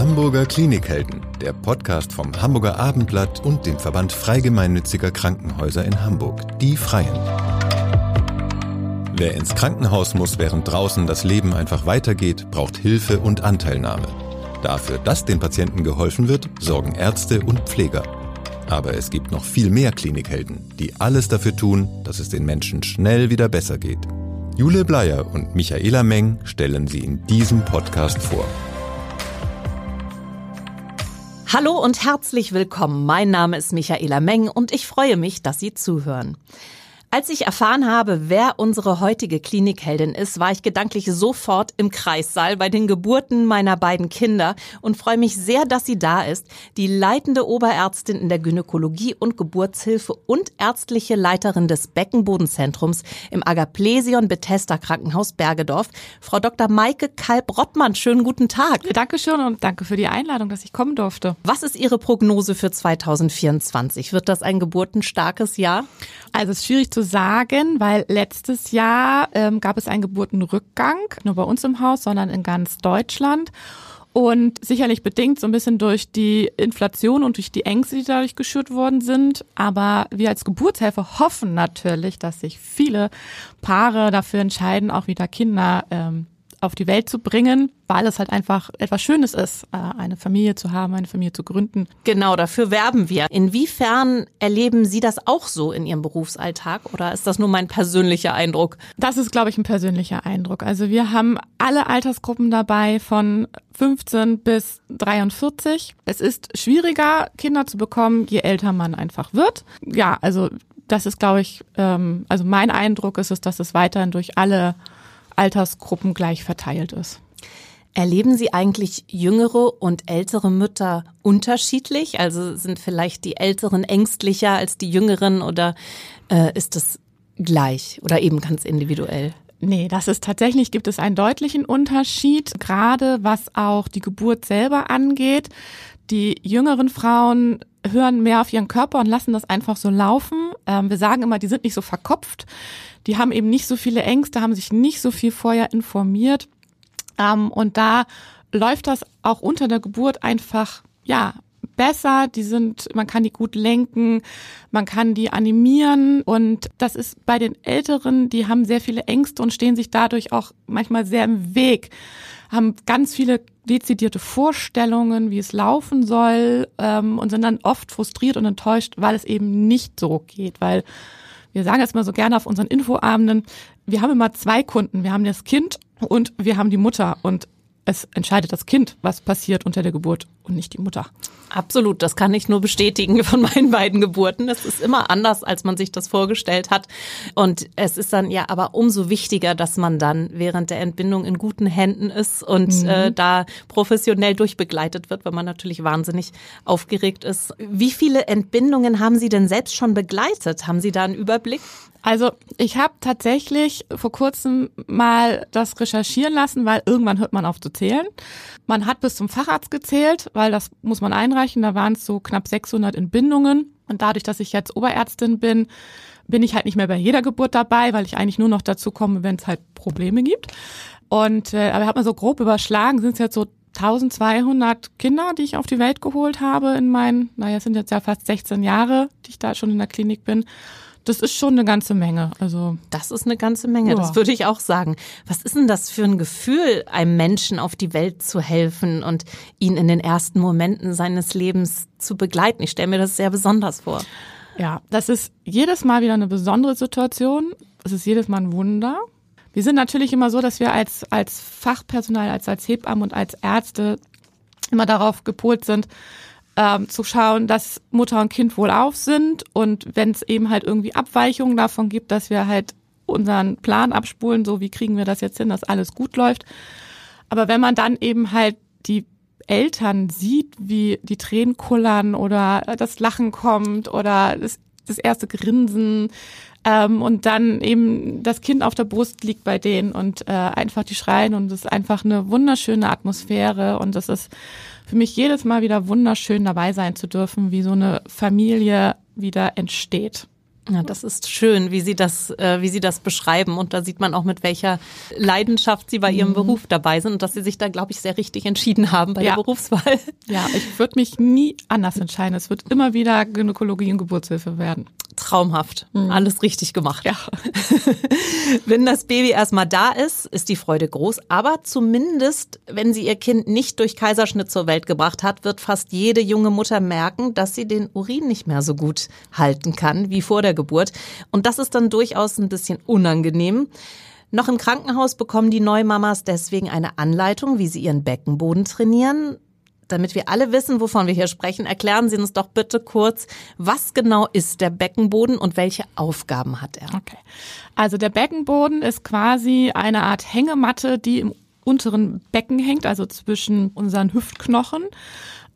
Hamburger Klinikhelden, der Podcast vom Hamburger Abendblatt und dem Verband Freigemeinnütziger Krankenhäuser in Hamburg, die Freien. Wer ins Krankenhaus muss, während draußen das Leben einfach weitergeht, braucht Hilfe und Anteilnahme. Dafür, dass den Patienten geholfen wird, sorgen Ärzte und Pfleger. Aber es gibt noch viel mehr Klinikhelden, die alles dafür tun, dass es den Menschen schnell wieder besser geht. Jule Bleier und Michaela Meng stellen sie in diesem Podcast vor. Hallo und herzlich willkommen. Mein Name ist Michaela Meng und ich freue mich, dass Sie zuhören. Als ich erfahren habe, wer unsere heutige Klinikheldin ist, war ich gedanklich sofort im Kreissaal bei den Geburten meiner beiden Kinder und freue mich sehr, dass sie da ist, die leitende Oberärztin in der Gynäkologie und Geburtshilfe und ärztliche Leiterin des Beckenbodenzentrums im Agaplesion Bethesda Krankenhaus Bergedorf, Frau Dr. Maike Kalb-Rottmann. Schönen guten Tag. Dankeschön und danke für die Einladung, dass ich kommen durfte. Was ist Ihre Prognose für 2024? Wird das ein geburtenstarkes Jahr? Also es ist schwierig zu sagen, weil letztes Jahr ähm, gab es einen Geburtenrückgang, nur bei uns im Haus, sondern in ganz Deutschland. Und sicherlich bedingt so ein bisschen durch die Inflation und durch die Ängste, die dadurch geschürt worden sind. Aber wir als Geburtshelfer hoffen natürlich, dass sich viele Paare dafür entscheiden, auch wieder Kinder ähm, auf die Welt zu bringen, weil es halt einfach etwas Schönes ist, äh, eine Familie zu haben, eine Familie zu gründen. Genau, dafür werben wir. Inwiefern erleben Sie das auch so in Ihrem Berufsalltag oder ist das nur mein persönlicher Eindruck? Das ist, glaube ich, ein persönlicher Eindruck. Also wir haben alle Altersgruppen dabei von 15 bis 43. Es ist schwieriger, Kinder zu bekommen, je älter man einfach wird. Ja, also das ist, glaube ich, ähm, also mein Eindruck ist es, dass es weiterhin durch alle Altersgruppen gleich verteilt ist. Erleben Sie eigentlich jüngere und ältere Mütter unterschiedlich? Also sind vielleicht die Älteren ängstlicher als die Jüngeren oder äh, ist das gleich oder eben ganz individuell? Nee, das ist tatsächlich, gibt es einen deutlichen Unterschied, gerade was auch die Geburt selber angeht. Die jüngeren Frauen hören mehr auf ihren Körper und lassen das einfach so laufen. Ähm, wir sagen immer, die sind nicht so verkopft die haben eben nicht so viele Ängste, haben sich nicht so viel vorher informiert. Ähm, und da läuft das auch unter der Geburt einfach, ja, besser, die sind, man kann die gut lenken, man kann die animieren und das ist bei den Älteren, die haben sehr viele Ängste und stehen sich dadurch auch manchmal sehr im Weg, haben ganz viele dezidierte Vorstellungen, wie es laufen soll ähm, und sind dann oft frustriert und enttäuscht, weil es eben nicht so geht, weil wir sagen jetzt mal so gerne auf unseren Infoabenden, wir haben immer zwei Kunden. Wir haben das Kind und wir haben die Mutter. Und es entscheidet das Kind, was passiert unter der Geburt und nicht die Mutter. Absolut, das kann ich nur bestätigen von meinen beiden Geburten. Es ist immer anders, als man sich das vorgestellt hat. Und es ist dann ja aber umso wichtiger, dass man dann während der Entbindung in guten Händen ist und mhm. äh, da professionell durchbegleitet wird, weil man natürlich wahnsinnig aufgeregt ist. Wie viele Entbindungen haben Sie denn selbst schon begleitet? Haben Sie da einen Überblick? Also ich habe tatsächlich vor kurzem mal das recherchieren lassen, weil irgendwann hört man auf zu zählen. Man hat bis zum Facharzt gezählt, weil das muss man einreichen. Da waren es so knapp 600 Entbindungen. Und dadurch, dass ich jetzt Oberärztin bin, bin ich halt nicht mehr bei jeder Geburt dabei, weil ich eigentlich nur noch dazu komme, wenn es halt Probleme gibt. Und äh, aber ich habe mal so grob überschlagen, sind es jetzt so 1200 Kinder, die ich auf die Welt geholt habe in meinen, naja, es sind jetzt ja fast 16 Jahre, die ich da schon in der Klinik bin das ist schon eine ganze Menge. Also das ist eine ganze Menge, ja. das würde ich auch sagen. Was ist denn das für ein Gefühl, einem Menschen auf die Welt zu helfen und ihn in den ersten Momenten seines Lebens zu begleiten? Ich stelle mir das sehr besonders vor. Ja, das ist jedes Mal wieder eine besondere Situation. Es ist jedes Mal ein Wunder. Wir sind natürlich immer so, dass wir als, als Fachpersonal, als, als Hebammen und als Ärzte immer darauf gepolt sind, ähm, zu schauen, dass Mutter und Kind wohlauf sind und wenn es eben halt irgendwie Abweichungen davon gibt, dass wir halt unseren Plan abspulen, so wie kriegen wir das jetzt hin, dass alles gut läuft. Aber wenn man dann eben halt die Eltern sieht, wie die Tränen kullern oder das Lachen kommt oder das, das erste Grinsen ähm, und dann eben das Kind auf der Brust liegt bei denen und äh, einfach die schreien und es ist einfach eine wunderschöne Atmosphäre und das ist für mich jedes Mal wieder wunderschön dabei sein zu dürfen, wie so eine Familie wieder entsteht. Ja, das ist schön, wie Sie das, äh, wie Sie das beschreiben. Und da sieht man auch, mit welcher Leidenschaft Sie bei Ihrem mhm. Beruf dabei sind und dass Sie sich da, glaube ich, sehr richtig entschieden haben bei ja. der Berufswahl. Ja, ich würde mich nie anders entscheiden. Es wird immer wieder Gynäkologie und Geburtshilfe werden. Traumhaft. Mhm. Alles richtig gemacht. Ja. wenn das Baby erstmal da ist, ist die Freude groß. Aber zumindest, wenn sie ihr Kind nicht durch Kaiserschnitt zur Welt gebracht hat, wird fast jede junge Mutter merken, dass sie den Urin nicht mehr so gut halten kann wie vor der Geburt. Und das ist dann durchaus ein bisschen unangenehm. Noch im Krankenhaus bekommen die Neumamas deswegen eine Anleitung, wie sie ihren Beckenboden trainieren. Damit wir alle wissen, wovon wir hier sprechen, erklären Sie uns doch bitte kurz, was genau ist der Beckenboden und welche Aufgaben hat er? Okay. Also der Beckenboden ist quasi eine Art Hängematte, die im unteren Becken hängt, also zwischen unseren Hüftknochen.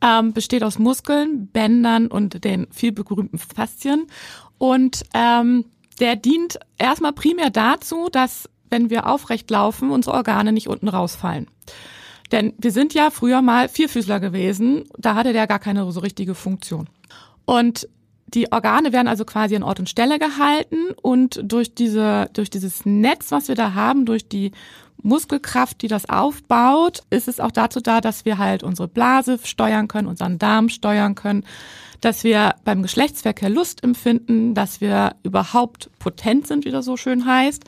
Ähm, besteht aus Muskeln, Bändern und den viel berühmten Faszien. Und ähm, der dient erstmal primär dazu, dass wenn wir aufrecht laufen, unsere Organe nicht unten rausfallen. Denn wir sind ja früher mal Vierfüßler gewesen, da hatte der gar keine so richtige Funktion. Und die Organe werden also quasi an Ort und Stelle gehalten und durch diese, durch dieses Netz, was wir da haben, durch die Muskelkraft, die das aufbaut, ist es auch dazu da, dass wir halt unsere Blase steuern können, unseren Darm steuern können, dass wir beim Geschlechtsverkehr Lust empfinden, dass wir überhaupt potent sind, wie das so schön heißt,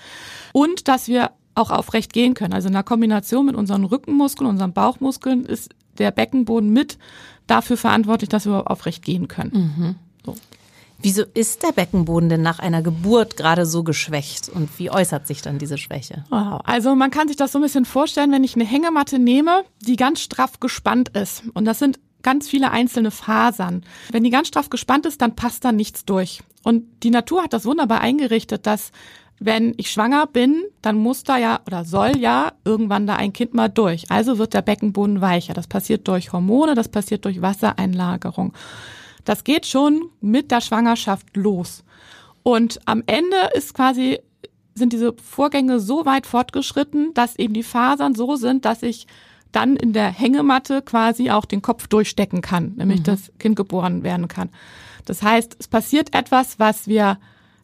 und dass wir auch aufrecht gehen können. Also in der Kombination mit unseren Rückenmuskeln, unseren Bauchmuskeln ist der Beckenboden mit dafür verantwortlich, dass wir aufrecht gehen können. Mhm. So. Wieso ist der Beckenboden denn nach einer Geburt gerade so geschwächt und wie äußert sich dann diese Schwäche? Wow. Also man kann sich das so ein bisschen vorstellen, wenn ich eine Hängematte nehme, die ganz straff gespannt ist und das sind ganz viele einzelne Fasern. Wenn die ganz straff gespannt ist, dann passt da nichts durch. Und die Natur hat das wunderbar eingerichtet, dass wenn ich schwanger bin, dann muss da ja oder soll ja irgendwann da ein Kind mal durch. Also wird der Beckenboden weicher. Das passiert durch Hormone, das passiert durch Wassereinlagerung. Das geht schon mit der Schwangerschaft los. Und am Ende ist quasi, sind diese Vorgänge so weit fortgeschritten, dass eben die Fasern so sind, dass ich dann in der Hängematte quasi auch den Kopf durchstecken kann, nämlich mhm. das Kind geboren werden kann. Das heißt, es passiert etwas, was wir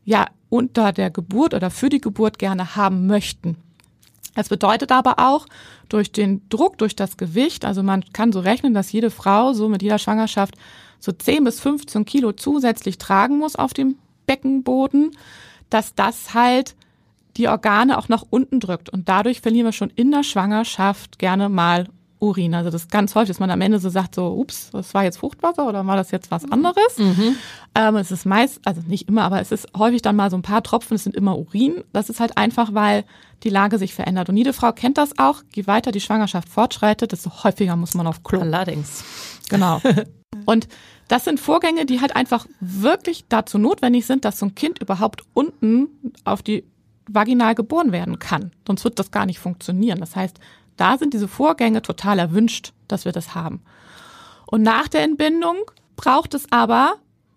ja unter der Geburt oder für die Geburt gerne haben möchten. Es bedeutet aber auch, durch den Druck, durch das Gewicht, also man kann so rechnen, dass jede Frau so mit jeder Schwangerschaft so 10 bis 15 Kilo zusätzlich tragen muss auf dem Beckenboden, dass das halt die Organe auch nach unten drückt. Und dadurch verlieren wir schon in der Schwangerschaft gerne mal Urin. Also das ist ganz häufig, dass man am Ende so sagt, so, ups, das war jetzt Fruchtwasser oder war das jetzt was anderes? Mhm. Ähm, es ist meist, also nicht immer, aber es ist häufig dann mal so ein paar Tropfen, es sind immer Urin. Das ist halt einfach, weil die Lage sich verändert. Und jede Frau kennt das auch. Je weiter die Schwangerschaft fortschreitet, desto häufiger muss man auf Klo. Allerdings. Genau. Und das sind Vorgänge, die halt einfach wirklich dazu notwendig sind, dass so ein Kind überhaupt unten auf die vaginal geboren werden kann. Sonst wird das gar nicht funktionieren. Das heißt, da sind diese Vorgänge total erwünscht, dass wir das haben. Und nach der Entbindung braucht es aber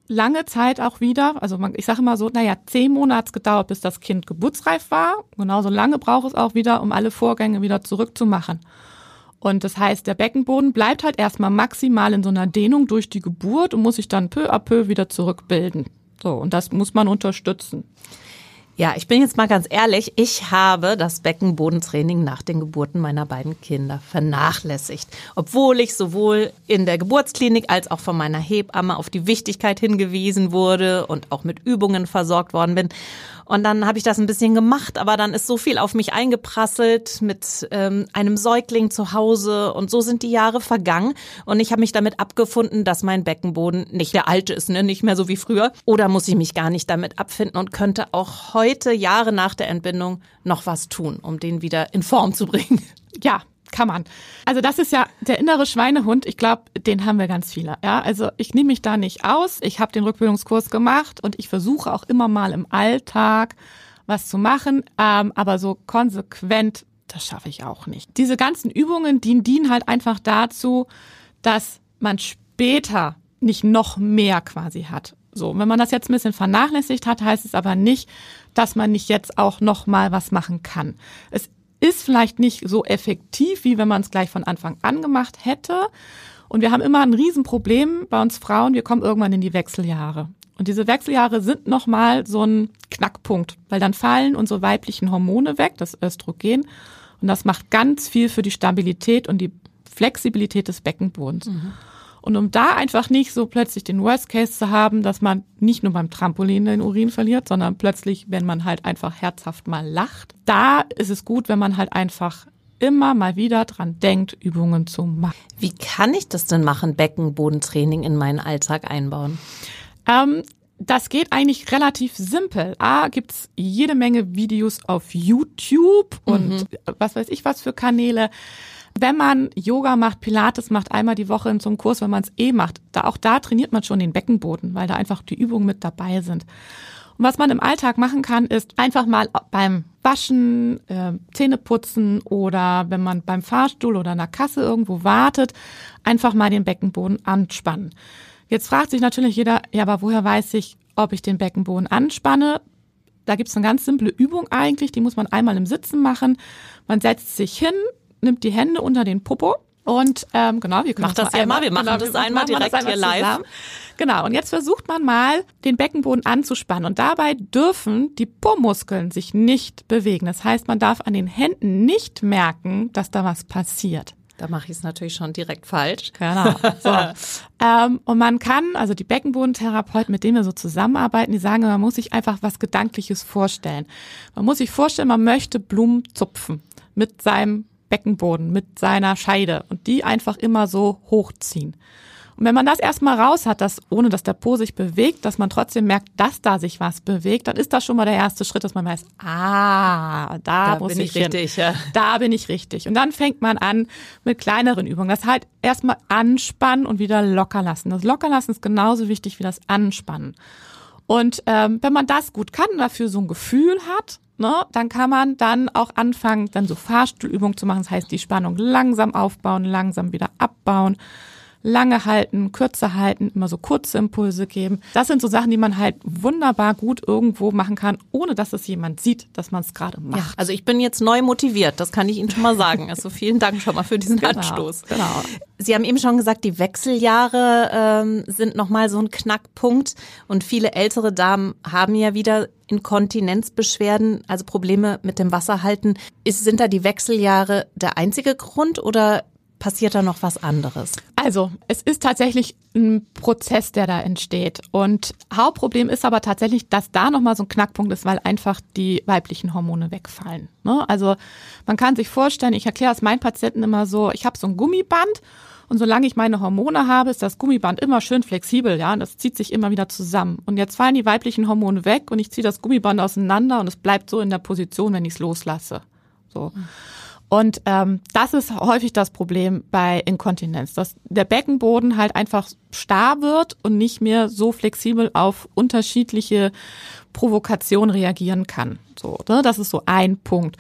lange Zeit auch wieder, also man, ich sage immer so, naja, zehn Monate gedauert, bis das Kind geburtsreif war. Genauso lange braucht es auch wieder, um alle Vorgänge wieder zurückzumachen. Und das heißt, der Beckenboden bleibt halt erstmal maximal in so einer Dehnung durch die Geburt und muss sich dann peu à peu wieder zurückbilden. So, und das muss man unterstützen. Ja, ich bin jetzt mal ganz ehrlich, ich habe das Beckenbodentraining nach den Geburten meiner beiden Kinder vernachlässigt, obwohl ich sowohl in der Geburtsklinik als auch von meiner Hebamme auf die Wichtigkeit hingewiesen wurde und auch mit Übungen versorgt worden bin. Und dann habe ich das ein bisschen gemacht, aber dann ist so viel auf mich eingeprasselt mit ähm, einem Säugling zu Hause und so sind die Jahre vergangen und ich habe mich damit abgefunden, dass mein Beckenboden nicht der alte ist, ne? nicht mehr so wie früher. Oder muss ich mich gar nicht damit abfinden und könnte auch heute, Jahre nach der Entbindung, noch was tun, um den wieder in Form zu bringen. Ja, kann man. Also das ist ja der innere Schweinehund. Ich glaube, den haben wir ganz viele. Ja, also ich nehme mich da nicht aus. Ich habe den Rückbildungskurs gemacht und ich versuche auch immer mal im Alltag was zu machen, ähm, aber so konsequent, das schaffe ich auch nicht. Diese ganzen Übungen, die dienen halt einfach dazu, dass man später nicht noch mehr quasi hat. So, wenn man das jetzt ein bisschen vernachlässigt hat, heißt es aber nicht, dass man nicht jetzt auch noch mal was machen kann. Es ist vielleicht nicht so effektiv, wie wenn man es gleich von Anfang an gemacht hätte. Und wir haben immer ein Riesenproblem bei uns Frauen, wir kommen irgendwann in die Wechseljahre. Und diese Wechseljahre sind nochmal so ein Knackpunkt, weil dann fallen unsere weiblichen Hormone weg, das Östrogen. Und das macht ganz viel für die Stabilität und die Flexibilität des Beckenbodens. Mhm. Und um da einfach nicht so plötzlich den Worst Case zu haben, dass man nicht nur beim Trampolin den Urin verliert, sondern plötzlich, wenn man halt einfach herzhaft mal lacht, da ist es gut, wenn man halt einfach immer mal wieder dran denkt, Übungen zu machen. Wie kann ich das denn machen, Beckenbodentraining in meinen Alltag einbauen? Ähm, das geht eigentlich relativ simpel. A, gibt's jede Menge Videos auf YouTube und mhm. was weiß ich was für Kanäle. Wenn man Yoga macht, Pilates macht, einmal die Woche in so einem Kurs, wenn man es eh macht, da auch da trainiert man schon den Beckenboden, weil da einfach die Übungen mit dabei sind. Und was man im Alltag machen kann, ist einfach mal beim Waschen, äh, Zähneputzen oder wenn man beim Fahrstuhl oder in der Kasse irgendwo wartet, einfach mal den Beckenboden anspannen. Jetzt fragt sich natürlich jeder, ja, aber woher weiß ich, ob ich den Beckenboden anspanne? Da gibt's eine ganz simple Übung eigentlich, die muss man einmal im Sitzen machen. Man setzt sich hin, nimmt die Hände unter den Popo und ähm, genau, wir können Mach das, das ja einmal, wir machen genau, das einmal direkt das einmal hier live. Zusammen. Genau, und jetzt versucht man mal, den Beckenboden anzuspannen. Und dabei dürfen die Po-Muskeln sich nicht bewegen. Das heißt, man darf an den Händen nicht merken, dass da was passiert. Da mache ich es natürlich schon direkt falsch. Genau. So. ähm, und man kann, also die Beckenbodentherapeuten, mit denen wir so zusammenarbeiten, die sagen, man muss sich einfach was Gedankliches vorstellen. Man muss sich vorstellen, man möchte Blumen zupfen mit seinem Beckenboden, mit seiner Scheide und die einfach immer so hochziehen. Und wenn man das erstmal raus hat, dass, ohne dass der Po sich bewegt, dass man trotzdem merkt, dass da sich was bewegt, dann ist das schon mal der erste Schritt, dass man weiß, ah, da, da muss bin ich, ich richtig, hin. Ja. Da bin ich richtig. Und dann fängt man an mit kleineren Übungen. Das halt erstmal anspannen und wieder locker lassen. Das Lockerlassen ist genauso wichtig wie das Anspannen. Und ähm, wenn man das gut kann, dafür so ein Gefühl hat, ne, dann kann man dann auch anfangen, dann so Fahrstuhlübungen zu machen. Das heißt, die Spannung langsam aufbauen, langsam wieder abbauen lange halten, kürzer halten, immer so kurze Impulse geben. Das sind so Sachen, die man halt wunderbar gut irgendwo machen kann, ohne dass es jemand sieht, dass man es gerade macht. Ja, also ich bin jetzt neu motiviert, das kann ich Ihnen schon mal sagen. Also vielen Dank schon mal für diesen genau, Anstoß. Genau. Sie haben eben schon gesagt, die Wechseljahre ähm, sind nochmal so ein Knackpunkt und viele ältere Damen haben ja wieder Inkontinenzbeschwerden, also Probleme mit dem Wasserhalten. Ist, sind da die Wechseljahre der einzige Grund oder passiert da noch was anderes? Also, es ist tatsächlich ein Prozess, der da entsteht. Und Hauptproblem ist aber tatsächlich, dass da nochmal so ein Knackpunkt ist, weil einfach die weiblichen Hormone wegfallen. Ne? Also, man kann sich vorstellen, ich erkläre es meinen Patienten immer so, ich habe so ein Gummiband und solange ich meine Hormone habe, ist das Gummiband immer schön flexibel, ja, und das zieht sich immer wieder zusammen. Und jetzt fallen die weiblichen Hormone weg und ich ziehe das Gummiband auseinander und es bleibt so in der Position, wenn ich es loslasse. So. Mhm. Und ähm, das ist häufig das Problem bei Inkontinenz, dass der Beckenboden halt einfach starr wird und nicht mehr so flexibel auf unterschiedliche Provokationen reagieren kann. So, ne? Das ist so ein Punkt.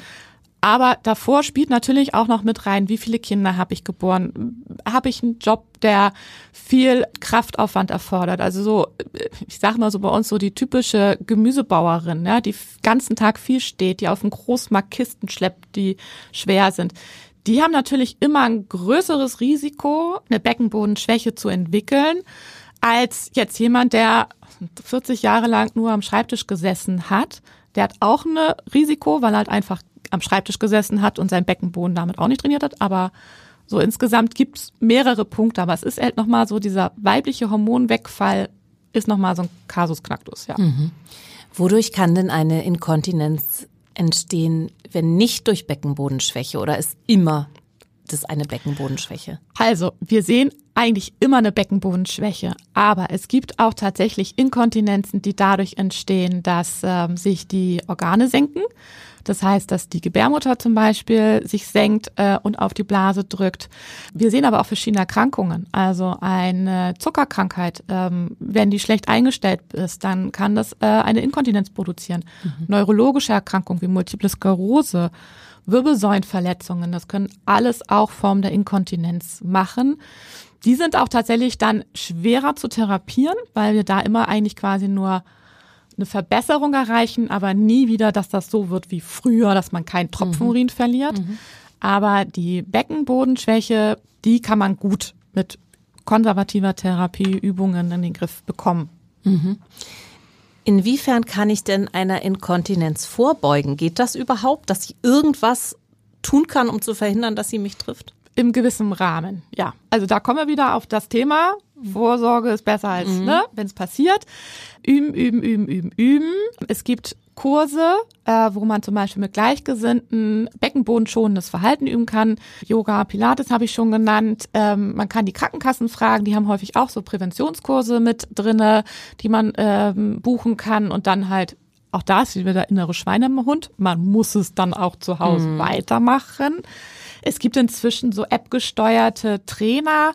Aber davor spielt natürlich auch noch mit rein, wie viele Kinder habe ich geboren? Habe ich einen Job, der viel Kraftaufwand erfordert? Also so, ich sage mal so bei uns so die typische Gemüsebauerin, ja, die ganzen Tag viel steht, die auf dem Großmarkt Kisten schleppt, die schwer sind. Die haben natürlich immer ein größeres Risiko, eine Beckenbodenschwäche zu entwickeln, als jetzt jemand, der 40 Jahre lang nur am Schreibtisch gesessen hat. Der hat auch ein Risiko, weil er halt einfach am Schreibtisch gesessen hat und sein Beckenboden damit auch nicht trainiert hat, aber so insgesamt gibt's mehrere Punkte, aber es ist halt nochmal so, dieser weibliche Hormonwegfall ist nochmal so ein Kasus Knacktus, ja. Mhm. Wodurch kann denn eine Inkontinenz entstehen, wenn nicht durch Beckenbodenschwäche oder ist immer das eine Beckenbodenschwäche? Also, wir sehen eigentlich immer eine Beckenbodenschwäche, aber es gibt auch tatsächlich Inkontinenzen, die dadurch entstehen, dass ähm, sich die Organe senken. Das heißt, dass die Gebärmutter zum Beispiel sich senkt äh, und auf die Blase drückt. Wir sehen aber auch verschiedene Erkrankungen. Also eine Zuckerkrankheit, ähm, wenn die schlecht eingestellt ist, dann kann das äh, eine Inkontinenz produzieren. Mhm. Neurologische Erkrankungen wie Multiple Sklerose, Wirbelsäulenverletzungen, das können alles auch Formen der Inkontinenz machen. Die sind auch tatsächlich dann schwerer zu therapieren, weil wir da immer eigentlich quasi nur eine Verbesserung erreichen, aber nie wieder, dass das so wird wie früher, dass man keinen Tropfen Urin mhm. verliert. Mhm. Aber die Beckenbodenschwäche, die kann man gut mit konservativer Therapie, Übungen in den Griff bekommen. Mhm. Inwiefern kann ich denn einer Inkontinenz vorbeugen? Geht das überhaupt, dass ich irgendwas tun kann, um zu verhindern, dass sie mich trifft? Im gewissen Rahmen, ja. Also da kommen wir wieder auf das Thema. Vorsorge ist besser als, mhm. ne, wenn es passiert. Üben, üben, üben, üben, üben. Es gibt Kurse, äh, wo man zum Beispiel mit Gleichgesinnten beckenbodenschonendes Verhalten üben kann. Yoga, Pilates habe ich schon genannt. Ähm, man kann die Krankenkassen fragen, die haben häufig auch so Präventionskurse mit drinne, die man ähm, buchen kann und dann halt auch da ist wieder der innere Schweinehund. Man muss es dann auch zu Hause mhm. weitermachen. Es gibt inzwischen so App-gesteuerte Trainer,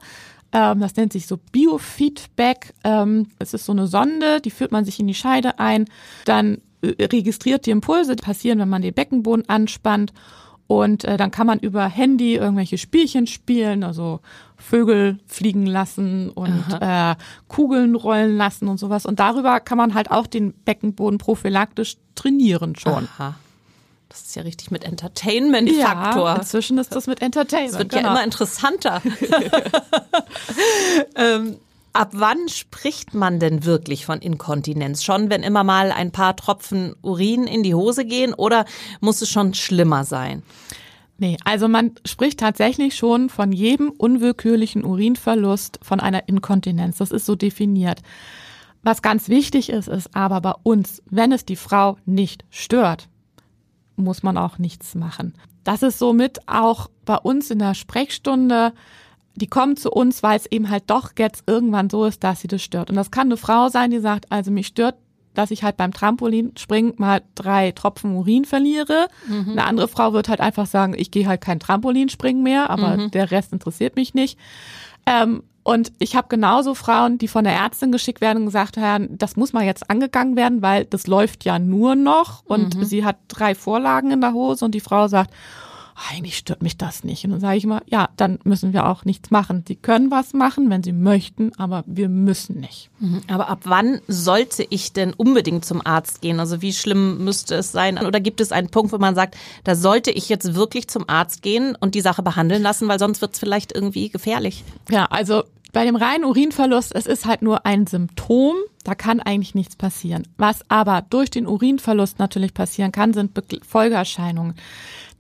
ähm, das nennt sich so Biofeedback. Ähm, es ist so eine Sonde, die führt man sich in die Scheide ein. Dann registriert die Impulse, die passieren, wenn man den Beckenboden anspannt. Und äh, dann kann man über Handy irgendwelche Spielchen spielen, also Vögel fliegen lassen und äh, Kugeln rollen lassen und sowas. Und darüber kann man halt auch den Beckenboden prophylaktisch trainieren schon. Aha. Das ist ja richtig mit Entertainment-Faktor. Ja, inzwischen ist das mit Entertainment. Das wird genau. ja immer interessanter. ähm, ab wann spricht man denn wirklich von Inkontinenz? Schon, wenn immer mal ein paar Tropfen Urin in die Hose gehen oder muss es schon schlimmer sein? Nee, also man spricht tatsächlich schon von jedem unwillkürlichen Urinverlust von einer Inkontinenz. Das ist so definiert. Was ganz wichtig ist, ist aber bei uns, wenn es die Frau nicht stört, muss man auch nichts machen. Das ist somit auch bei uns in der Sprechstunde. Die kommen zu uns, weil es eben halt doch jetzt irgendwann so ist, dass sie das stört. Und das kann eine Frau sein, die sagt, also mich stört, dass ich halt beim Trampolinspringen mal drei Tropfen Urin verliere. Mhm. Eine andere Frau wird halt einfach sagen, ich gehe halt kein Trampolinspringen mehr, aber mhm. der Rest interessiert mich nicht. Ähm, und ich habe genauso Frauen, die von der Ärztin geschickt werden und gesagt haben, das muss mal jetzt angegangen werden, weil das läuft ja nur noch. Und mhm. sie hat drei Vorlagen in der Hose und die Frau sagt, eigentlich stört mich das nicht. Und dann sage ich immer, ja, dann müssen wir auch nichts machen. Sie können was machen, wenn sie möchten, aber wir müssen nicht. Mhm. Aber ab wann sollte ich denn unbedingt zum Arzt gehen? Also wie schlimm müsste es sein? Oder gibt es einen Punkt, wo man sagt, da sollte ich jetzt wirklich zum Arzt gehen und die Sache behandeln lassen, weil sonst wird es vielleicht irgendwie gefährlich? Ja, also bei dem reinen Urinverlust, es ist halt nur ein Symptom, da kann eigentlich nichts passieren. Was aber durch den Urinverlust natürlich passieren kann, sind Folgeerscheinungen.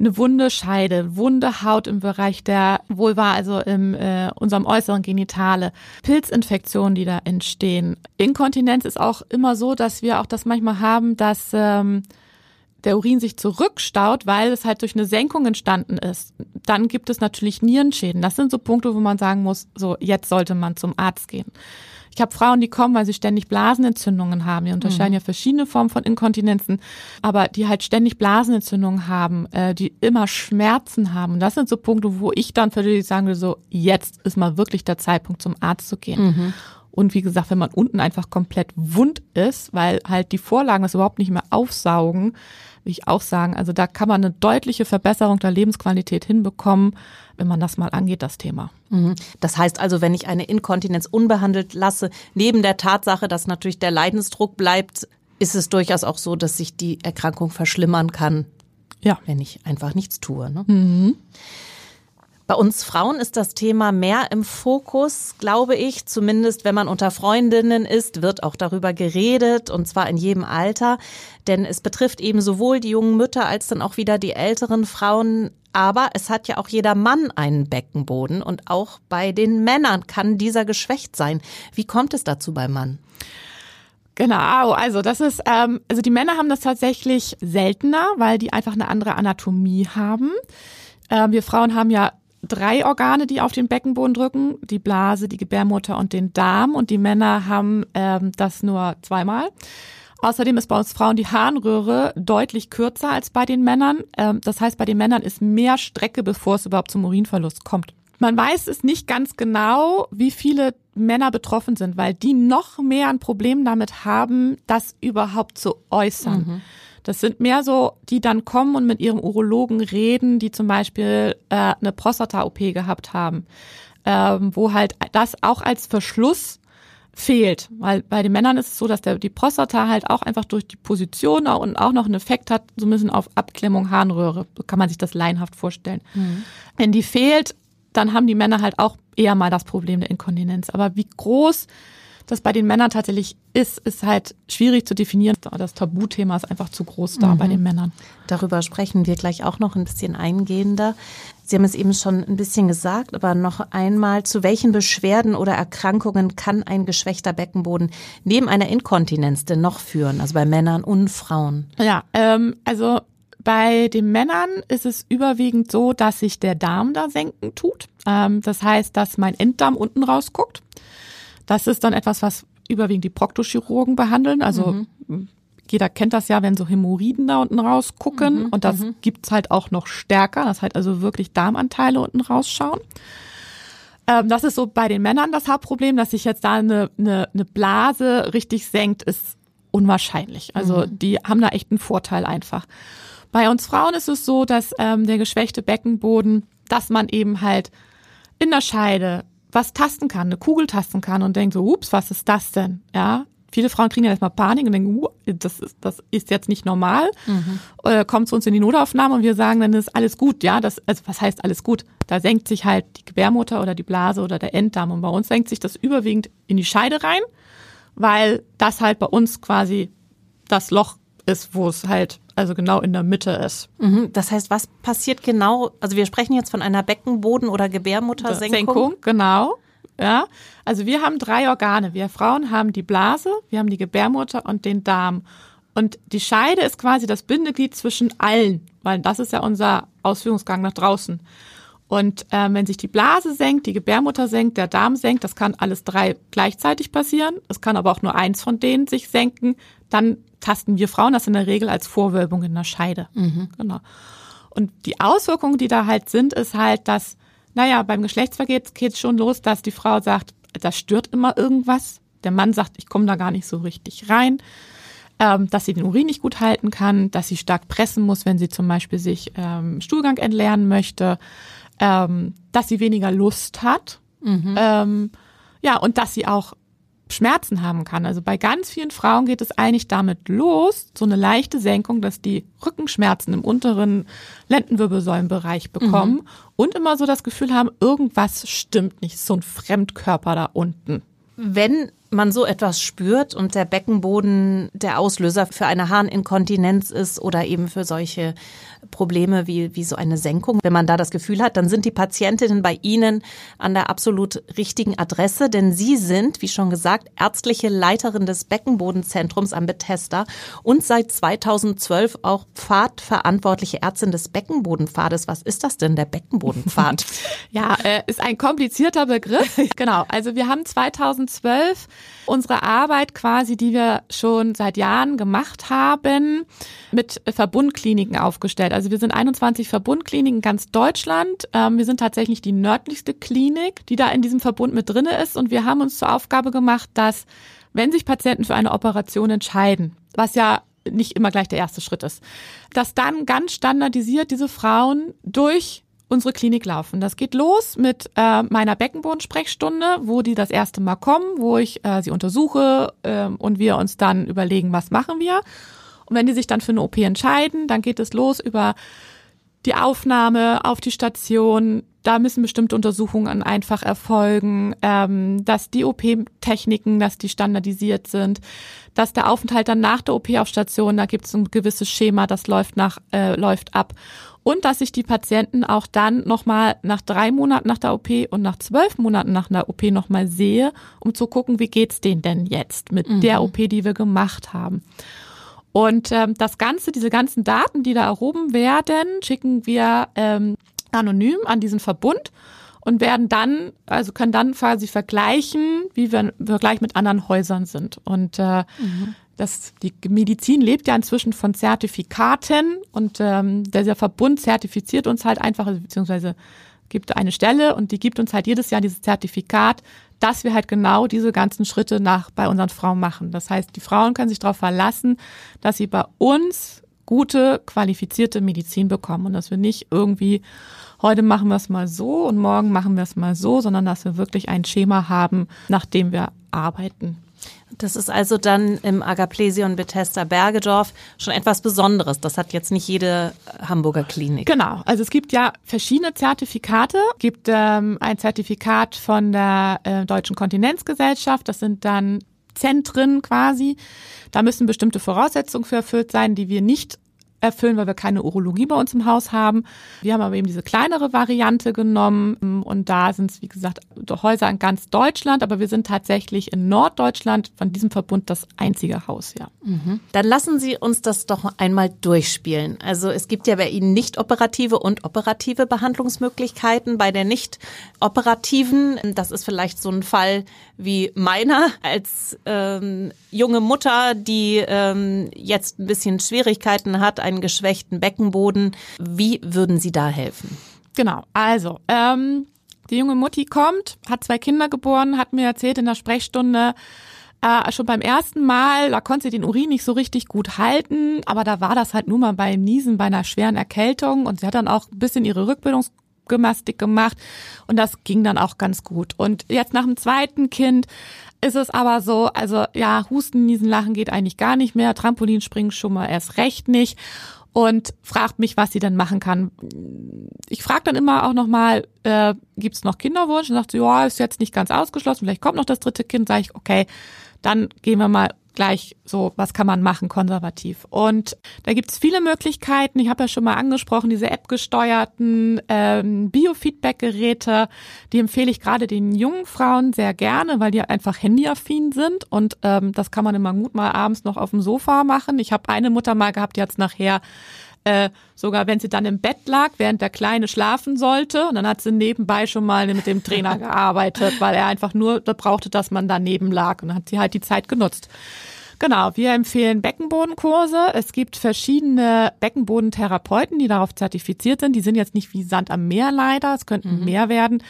Eine wunde Scheide, wunde Haut im Bereich der Vulva, also in äh, unserem äußeren Genitale, Pilzinfektionen, die da entstehen. Inkontinenz ist auch immer so, dass wir auch das manchmal haben, dass ähm, der Urin sich zurückstaut, weil es halt durch eine Senkung entstanden ist. Dann gibt es natürlich Nierenschäden. Das sind so Punkte, wo man sagen muss, so jetzt sollte man zum Arzt gehen. Ich habe Frauen, die kommen, weil sie ständig Blasenentzündungen haben. Wir unterscheiden mhm. ja verschiedene Formen von Inkontinenzen, aber die halt ständig Blasenentzündungen haben, äh, die immer Schmerzen haben. Und das sind so Punkte, wo ich dann für die sagen würde, so jetzt ist mal wirklich der Zeitpunkt, zum Arzt zu gehen. Mhm. Und wie gesagt, wenn man unten einfach komplett wund ist, weil halt die Vorlagen das überhaupt nicht mehr aufsaugen, will ich auch sagen, also da kann man eine deutliche Verbesserung der Lebensqualität hinbekommen, wenn man das mal angeht, das Thema. Mhm. Das heißt also, wenn ich eine Inkontinenz unbehandelt lasse, neben der Tatsache, dass natürlich der Leidensdruck bleibt, ist es durchaus auch so, dass sich die Erkrankung verschlimmern kann, ja. wenn ich einfach nichts tue. Ne? Mhm. Bei uns Frauen ist das Thema mehr im Fokus, glaube ich. Zumindest wenn man unter Freundinnen ist, wird auch darüber geredet und zwar in jedem Alter. Denn es betrifft eben sowohl die jungen Mütter als dann auch wieder die älteren Frauen. Aber es hat ja auch jeder Mann einen Beckenboden und auch bei den Männern kann dieser geschwächt sein. Wie kommt es dazu beim Mann? Genau, also das ist, ähm, also die Männer haben das tatsächlich seltener, weil die einfach eine andere Anatomie haben. Äh, wir Frauen haben ja drei Organe, die auf den Beckenboden drücken, die Blase, die Gebärmutter und den Darm. Und die Männer haben ähm, das nur zweimal. Außerdem ist bei uns Frauen die Harnröhre deutlich kürzer als bei den Männern. Ähm, das heißt, bei den Männern ist mehr Strecke, bevor es überhaupt zum Urinverlust kommt. Man weiß es nicht ganz genau, wie viele Männer betroffen sind, weil die noch mehr ein Problem damit haben, das überhaupt zu äußern. Mhm. Das sind mehr so, die dann kommen und mit ihrem Urologen reden, die zum Beispiel äh, eine Prostata-OP gehabt haben, ähm, wo halt das auch als Verschluss fehlt. Weil bei den Männern ist es so, dass der, die Prostata halt auch einfach durch die Position und auch noch einen Effekt hat, so ein bisschen auf Abklemmung Harnröhre. So kann man sich das laienhaft vorstellen. Mhm. Wenn die fehlt, dann haben die Männer halt auch eher mal das Problem der Inkontinenz. Aber wie groß das bei den Männern tatsächlich ist, ist halt schwierig zu definieren. Das Tabuthema ist einfach zu groß da mhm. bei den Männern. Darüber sprechen wir gleich auch noch ein bisschen eingehender. Sie haben es eben schon ein bisschen gesagt, aber noch einmal, zu welchen Beschwerden oder Erkrankungen kann ein geschwächter Beckenboden neben einer Inkontinenz denn noch führen, also bei Männern und Frauen? Ja, ähm, also bei den Männern ist es überwiegend so, dass sich der Darm da senken tut. Ähm, das heißt, dass mein Enddarm unten rausguckt. Das ist dann etwas, was überwiegend die Proktochirurgen behandeln. Also mhm. jeder kennt das ja, wenn so Hämorrhoiden da unten rausgucken. Mhm. Und das mhm. gibt's halt auch noch stärker. Das heißt also wirklich Darmanteile unten rausschauen. Ähm, das ist so bei den Männern das Hauptproblem, dass sich jetzt da eine, eine, eine Blase richtig senkt, ist unwahrscheinlich. Also mhm. die haben da echt einen Vorteil einfach. Bei uns Frauen ist es so, dass ähm, der geschwächte Beckenboden, dass man eben halt in der Scheide was tasten kann, eine Kugel tasten kann und denkt so, ups, was ist das denn? Ja, viele Frauen kriegen ja erstmal Panik und denken, uh, das ist, das ist jetzt nicht normal. Mhm. Äh, kommt zu uns in die Notaufnahme und wir sagen, dann ist alles gut. Ja, das, also was heißt alles gut? Da senkt sich halt die Gebärmutter oder die Blase oder der Enddarm und bei uns senkt sich das überwiegend in die Scheide rein, weil das halt bei uns quasi das Loch ist, wo es halt also genau in der Mitte ist. Mhm. Das heißt, was passiert genau? Also wir sprechen jetzt von einer Beckenboden- oder Gebärmuttersenkung. Senkung, genau. Ja, also wir haben drei Organe. Wir Frauen haben die Blase, wir haben die Gebärmutter und den Darm. Und die Scheide ist quasi das Bindeglied zwischen allen, weil das ist ja unser Ausführungsgang nach draußen. Und äh, wenn sich die Blase senkt, die Gebärmutter senkt, der Darm senkt, das kann alles drei gleichzeitig passieren. Es kann aber auch nur eins von denen sich senken. Dann tasten wir Frauen das in der Regel als Vorwölbung in der Scheide. Mhm. Genau. Und die Auswirkungen, die da halt sind, ist halt, dass, naja, beim Geschlechtsverkehr geht es schon los, dass die Frau sagt, das stört immer irgendwas. Der Mann sagt, ich komme da gar nicht so richtig rein. Ähm, dass sie den Urin nicht gut halten kann, dass sie stark pressen muss, wenn sie zum Beispiel sich ähm, Stuhlgang entleeren möchte, ähm, dass sie weniger Lust hat. Mhm. Ähm, ja, und dass sie auch Schmerzen haben kann. Also bei ganz vielen Frauen geht es eigentlich damit los, so eine leichte Senkung, dass die Rückenschmerzen im unteren Lendenwirbelsäulenbereich bekommen mhm. und immer so das Gefühl haben, irgendwas stimmt nicht, so ein Fremdkörper da unten. Wenn man so etwas spürt und der Beckenboden der Auslöser für eine Harninkontinenz ist oder eben für solche Probleme wie, wie so eine Senkung. Wenn man da das Gefühl hat, dann sind die Patientinnen bei Ihnen an der absolut richtigen Adresse, denn Sie sind, wie schon gesagt, ärztliche Leiterin des Beckenbodenzentrums am Bethesda und seit 2012 auch pfadverantwortliche Ärztin des Beckenbodenpfades. Was ist das denn, der Beckenbodenpfad? ja, äh, ist ein komplizierter Begriff. genau. Also wir haben 2012 unsere Arbeit quasi, die wir schon seit Jahren gemacht haben, mit Verbundkliniken aufgestellt. Also wir sind 21 Verbundkliniken in ganz Deutschland. Ähm, wir sind tatsächlich die nördlichste Klinik, die da in diesem Verbund mit drinne ist. Und wir haben uns zur Aufgabe gemacht, dass wenn sich Patienten für eine Operation entscheiden, was ja nicht immer gleich der erste Schritt ist, dass dann ganz standardisiert diese Frauen durch unsere Klinik laufen. Das geht los mit äh, meiner Beckenbodensprechstunde, wo die das erste Mal kommen, wo ich äh, sie untersuche äh, und wir uns dann überlegen, was machen wir. Und wenn die sich dann für eine OP entscheiden, dann geht es los über die Aufnahme auf die Station. Da müssen bestimmte Untersuchungen einfach erfolgen, ähm, dass die OP-Techniken, dass die standardisiert sind, dass der Aufenthalt dann nach der OP auf Station, da gibt es ein gewisses Schema, das läuft nach äh, läuft ab und dass ich die Patienten auch dann nochmal nach drei Monaten nach der OP und nach zwölf Monaten nach einer OP nochmal sehe, um zu gucken, wie geht's denen denn jetzt mit mhm. der OP, die wir gemacht haben. Und ähm, das Ganze, diese ganzen Daten, die da erhoben werden, schicken wir ähm, anonym an diesen Verbund und werden dann, also können dann quasi vergleichen, wie wir im Vergleich mit anderen Häusern sind. Und äh, mhm. Das, die Medizin lebt ja inzwischen von Zertifikaten und ähm, der Verbund zertifiziert uns halt einfach, beziehungsweise gibt eine Stelle und die gibt uns halt jedes Jahr dieses Zertifikat, dass wir halt genau diese ganzen Schritte nach bei unseren Frauen machen. Das heißt, die Frauen können sich darauf verlassen, dass sie bei uns gute, qualifizierte Medizin bekommen und dass wir nicht irgendwie heute machen wir es mal so und morgen machen wir es mal so, sondern dass wir wirklich ein Schema haben, nach dem wir arbeiten. Das ist also dann im Agaplesion Bethesda Bergedorf schon etwas Besonderes. Das hat jetzt nicht jede Hamburger Klinik. Genau. Also es gibt ja verschiedene Zertifikate. Es gibt ähm, ein Zertifikat von der äh, Deutschen Kontinenzgesellschaft. Das sind dann Zentren quasi. Da müssen bestimmte Voraussetzungen für erfüllt sein, die wir nicht erfüllen, weil wir keine Urologie bei uns im Haus haben. Wir haben aber eben diese kleinere Variante genommen und da sind es, wie gesagt, Häuser in ganz Deutschland, aber wir sind tatsächlich in Norddeutschland von diesem Verbund das einzige Haus, ja. Mhm. Dann lassen Sie uns das doch einmal durchspielen. Also es gibt ja bei Ihnen nicht operative und operative Behandlungsmöglichkeiten. Bei der nicht operativen, das ist vielleicht so ein Fall wie meiner als ähm, junge Mutter, die ähm, jetzt ein bisschen Schwierigkeiten hat, einen geschwächten Beckenboden. Wie würden Sie da helfen? Genau, also ähm, die junge Mutti kommt, hat zwei Kinder geboren, hat mir erzählt in der Sprechstunde, äh, schon beim ersten Mal, da konnte sie den Urin nicht so richtig gut halten, aber da war das halt nur mal bei Niesen, bei einer schweren Erkältung und sie hat dann auch ein bisschen ihre Rückbildungsgymnastik gemacht und das ging dann auch ganz gut. Und jetzt nach dem zweiten Kind ist es aber so, also ja, Husten, Niesen, Lachen geht eigentlich gar nicht mehr, Trampolinspringen schon mal erst recht nicht und fragt mich, was sie denn machen kann. Ich frage dann immer auch nochmal, äh, gibt es noch Kinderwunsch? Und sagt sie, ja, ist jetzt nicht ganz ausgeschlossen, vielleicht kommt noch das dritte Kind. Sage ich, okay, dann gehen wir mal gleich so, was kann man machen konservativ. Und da gibt's viele Möglichkeiten. Ich habe ja schon mal angesprochen, diese App-gesteuerten ähm, Biofeedback-Geräte, die empfehle ich gerade den jungen Frauen sehr gerne, weil die einfach handyaffin sind. Und ähm, das kann man immer gut mal abends noch auf dem Sofa machen. Ich habe eine Mutter mal gehabt, die hat's nachher äh, sogar wenn sie dann im Bett lag, während der Kleine schlafen sollte. Und dann hat sie nebenbei schon mal mit dem Trainer gearbeitet, weil er einfach nur da brauchte, dass man daneben lag. Und dann hat sie halt die Zeit genutzt. Genau, wir empfehlen Beckenbodenkurse. Es gibt verschiedene Beckenbodentherapeuten, die darauf zertifiziert sind. Die sind jetzt nicht wie Sand am Meer leider, es könnten mhm. mehr werden.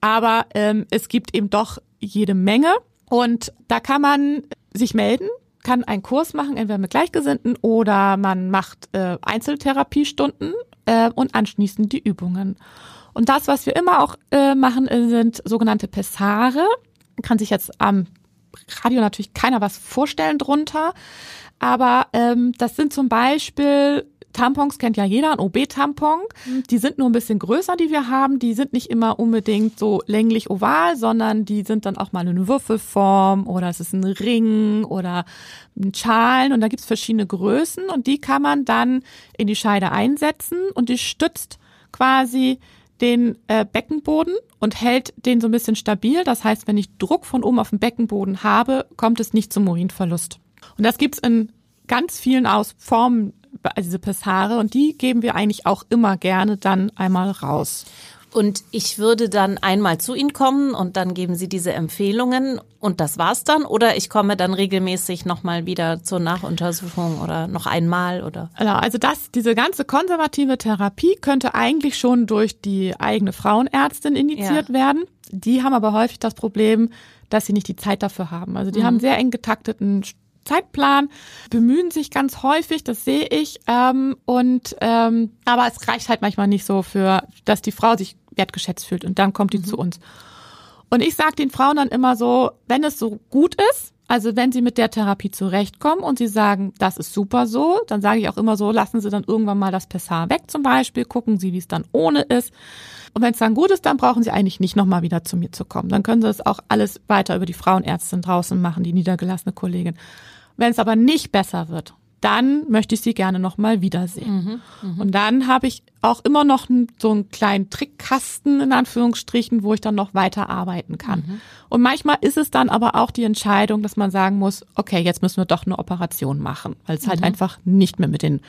Aber ähm, es gibt eben doch jede Menge. Und da kann man sich melden kann einen Kurs machen, entweder mit Gleichgesinnten oder man macht äh, Einzeltherapiestunden äh, und anschließend die Übungen. Und das, was wir immer auch äh, machen, sind sogenannte Pessare. Kann sich jetzt am Radio natürlich keiner was vorstellen drunter. Aber ähm, das sind zum Beispiel Tampons kennt ja jeder, ein OB-Tampon. Die sind nur ein bisschen größer, die wir haben. Die sind nicht immer unbedingt so länglich oval, sondern die sind dann auch mal eine Würfelform oder es ist ein Ring oder ein Schalen und da gibt's verschiedene Größen und die kann man dann in die Scheide einsetzen und die stützt quasi den äh, Beckenboden und hält den so ein bisschen stabil. Das heißt, wenn ich Druck von oben auf den Beckenboden habe, kommt es nicht zum Urinverlust. Und das gibt's in ganz vielen Aus Formen also diese Pessare und die geben wir eigentlich auch immer gerne dann einmal raus. Und ich würde dann einmal zu Ihnen kommen und dann geben Sie diese Empfehlungen und das war's dann? Oder ich komme dann regelmäßig nochmal wieder zur Nachuntersuchung oder noch einmal oder? Genau, also das, diese ganze konservative Therapie könnte eigentlich schon durch die eigene Frauenärztin initiiert ja. werden. Die haben aber häufig das Problem, dass sie nicht die Zeit dafür haben. Also die mhm. haben sehr eng getakteten Zeitplan, bemühen sich ganz häufig, das sehe ich. Ähm, und ähm, aber es reicht halt manchmal nicht so für, dass die Frau sich wertgeschätzt fühlt und dann kommt die mhm. zu uns. Und ich sage den Frauen dann immer so, wenn es so gut ist, also wenn sie mit der Therapie zurechtkommen und sie sagen, das ist super so, dann sage ich auch immer so, lassen Sie dann irgendwann mal das Pessar weg zum Beispiel, gucken Sie, wie es dann ohne ist. Und wenn es dann gut ist, dann brauchen Sie eigentlich nicht nochmal wieder zu mir zu kommen. Dann können Sie das auch alles weiter über die Frauenärztin draußen machen, die niedergelassene Kollegin. Wenn es aber nicht besser wird, dann möchte ich sie gerne noch mal wiedersehen. Mhm, mh. Und dann habe ich auch immer noch so einen kleinen Trickkasten in Anführungsstrichen, wo ich dann noch weiter arbeiten kann. Mhm. Und manchmal ist es dann aber auch die Entscheidung, dass man sagen muss, okay, jetzt müssen wir doch eine Operation machen, weil es halt mhm. halt einfach nicht mehr mit den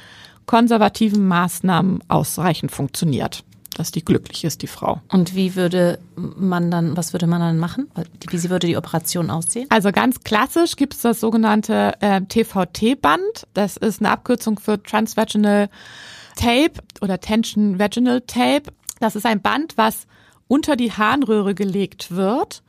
konservativen Maßnahmen ausreichend funktioniert dass die glücklich ist, die Frau. Und wie würde man dann, was würde man dann machen? Wie würde die Operation aussehen? Also ganz klassisch gibt es das sogenannte äh, TVT-Band. Das ist eine Abkürzung für Transvaginal Tape oder Tension Vaginal Tape. Das ist ein Band, was unter die Harnröhre gelegt wird.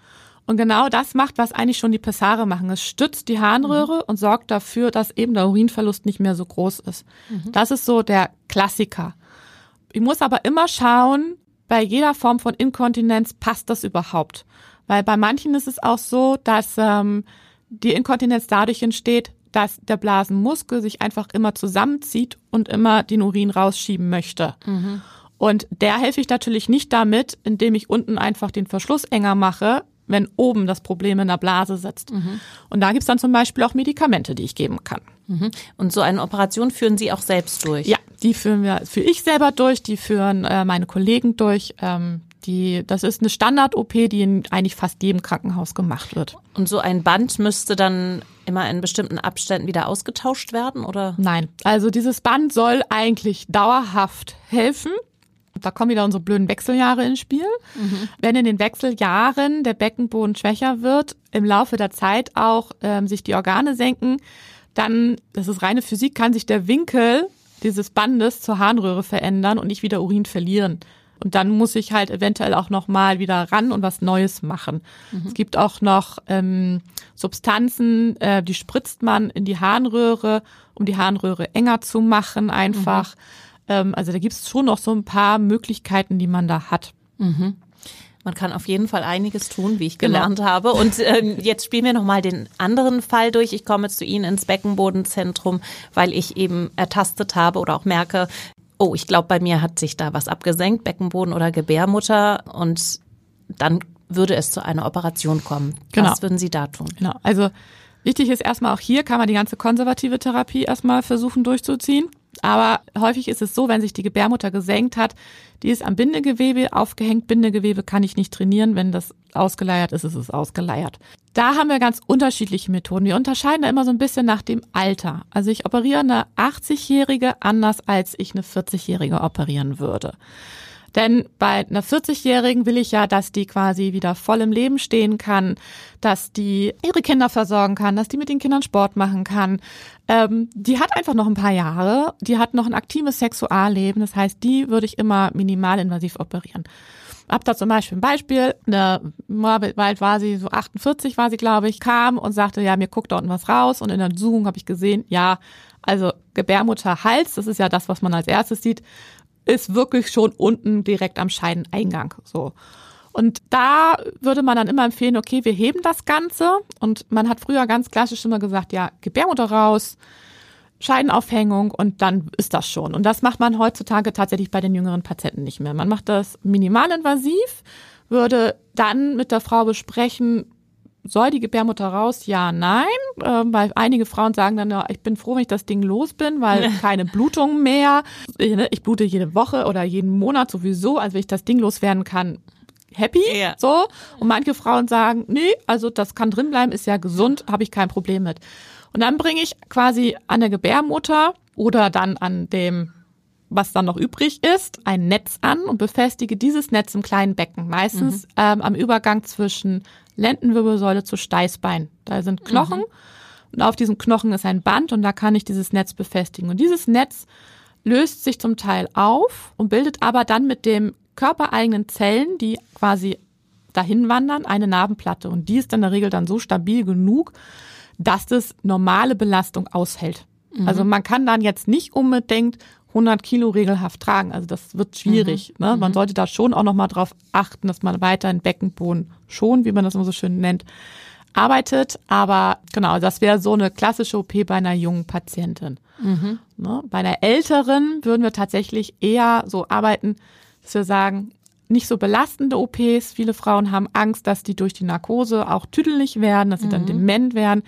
Und genau das macht, was eigentlich schon die Pessare machen. Es stützt die Harnröhre mhm. und sorgt dafür, dass eben der Urinverlust nicht mehr so groß ist. Mhm. Das ist so der Klassiker. Ich muss aber immer schauen, bei jeder Form von Inkontinenz passt das überhaupt. Weil bei manchen ist es auch so, dass ähm, die Inkontinenz dadurch entsteht, dass der Blasenmuskel sich einfach immer zusammenzieht und immer den Urin rausschieben möchte. Mhm. Und der helfe ich natürlich nicht damit, indem ich unten einfach den Verschluss enger mache, wenn oben das Problem in der Blase sitzt. Mhm. Und da gibt's dann zum Beispiel auch Medikamente, die ich geben kann. Mhm. Und so eine Operation führen Sie auch selbst durch? Ja, die führen wir, führe ich selber durch, die führen äh, meine Kollegen durch. Ähm, die, das ist eine Standard-OP, die in eigentlich fast jedem Krankenhaus gemacht wird. Und so ein Band müsste dann immer in bestimmten Abständen wieder ausgetauscht werden, oder? Nein, also dieses Band soll eigentlich dauerhaft helfen. Da kommen wieder unsere blöden Wechseljahre ins Spiel. Mhm. Wenn in den Wechseljahren der Beckenboden schwächer wird, im Laufe der Zeit auch ähm, sich die Organe senken, dann, das ist reine Physik, kann sich der Winkel dieses Bandes zur Harnröhre verändern und ich wieder Urin verlieren. Und dann muss ich halt eventuell auch noch mal wieder ran und was Neues machen. Mhm. Es gibt auch noch ähm, Substanzen, äh, die spritzt man in die Harnröhre, um die Harnröhre enger zu machen einfach. Mhm. Ähm, also da gibt es schon noch so ein paar Möglichkeiten, die man da hat. Mhm. Man kann auf jeden Fall einiges tun, wie ich genau. gelernt genau. habe. Und ähm, jetzt spielen wir nochmal den anderen Fall durch. Ich komme zu Ihnen ins Beckenbodenzentrum, weil ich eben ertastet habe oder auch merke, oh, ich glaube, bei mir hat sich da was abgesenkt, Beckenboden oder Gebärmutter. Und dann würde es zu einer Operation kommen. Genau. Was würden Sie da tun? Genau. Also wichtig ist erstmal auch hier kann man die ganze konservative Therapie erstmal versuchen durchzuziehen. Aber häufig ist es so, wenn sich die Gebärmutter gesenkt hat, die ist am Bindegewebe aufgehängt. Bindegewebe kann ich nicht trainieren. Wenn das ausgeleiert ist, ist es ausgeleiert. Da haben wir ganz unterschiedliche Methoden. Wir unterscheiden da immer so ein bisschen nach dem Alter. Also ich operiere eine 80-Jährige anders, als ich eine 40-Jährige operieren würde. Denn bei einer 40-Jährigen will ich ja, dass die quasi wieder voll im Leben stehen kann, dass die ihre Kinder versorgen kann, dass die mit den Kindern Sport machen kann. Ähm, die hat einfach noch ein paar Jahre, die hat noch ein aktives Sexualleben. Das heißt, die würde ich immer minimalinvasiv operieren. Hab da zum Beispiel ein Beispiel, eine, bald war sie, so 48 war sie, glaube ich, kam und sagte, ja, mir guckt da unten was raus. Und in der Untersuchung habe ich gesehen, ja, also Gebärmutter, Hals, das ist ja das, was man als erstes sieht, ist wirklich schon unten direkt am Scheideneingang. So. Und da würde man dann immer empfehlen, okay, wir heben das Ganze. Und man hat früher ganz klassisch immer gesagt, ja, Gebärmutter raus, Scheidenaufhängung und dann ist das schon. Und das macht man heutzutage tatsächlich bei den jüngeren Patienten nicht mehr. Man macht das minimalinvasiv, würde dann mit der Frau besprechen, soll die Gebärmutter raus? Ja, nein. Ähm, weil einige Frauen sagen dann, ja, ich bin froh, wenn ich das Ding los bin, weil keine Blutung mehr. Ich, ne, ich blute jede Woche oder jeden Monat sowieso. Also wenn ich das Ding loswerden kann, happy. Ja. So. Und manche Frauen sagen, nee, also das kann drin bleiben, ist ja gesund, habe ich kein Problem mit. Und dann bringe ich quasi an der Gebärmutter oder dann an dem was dann noch übrig ist, ein Netz an und befestige dieses Netz im kleinen Becken, meistens mhm. ähm, am Übergang zwischen Lendenwirbelsäule zu Steißbein. Da sind Knochen mhm. und auf diesem Knochen ist ein Band und da kann ich dieses Netz befestigen. Und dieses Netz löst sich zum Teil auf und bildet aber dann mit dem körpereigenen Zellen, die quasi dahin wandern, eine Narbenplatte. Und die ist in der Regel dann so stabil genug, dass das normale Belastung aushält. Mhm. Also man kann dann jetzt nicht unbedingt 100 Kilo regelhaft tragen. Also das wird schwierig. Mhm. Ne? Man mhm. sollte da schon auch nochmal drauf achten, dass man weiter in Beckenboden schon, wie man das immer so schön nennt, arbeitet. Aber genau, das wäre so eine klassische OP bei einer jungen Patientin. Mhm. Ne? Bei einer älteren würden wir tatsächlich eher so arbeiten, dass wir sagen, nicht so belastende OPs. Viele Frauen haben Angst, dass die durch die Narkose auch tüdelig werden, dass sie dann mhm. dement werden.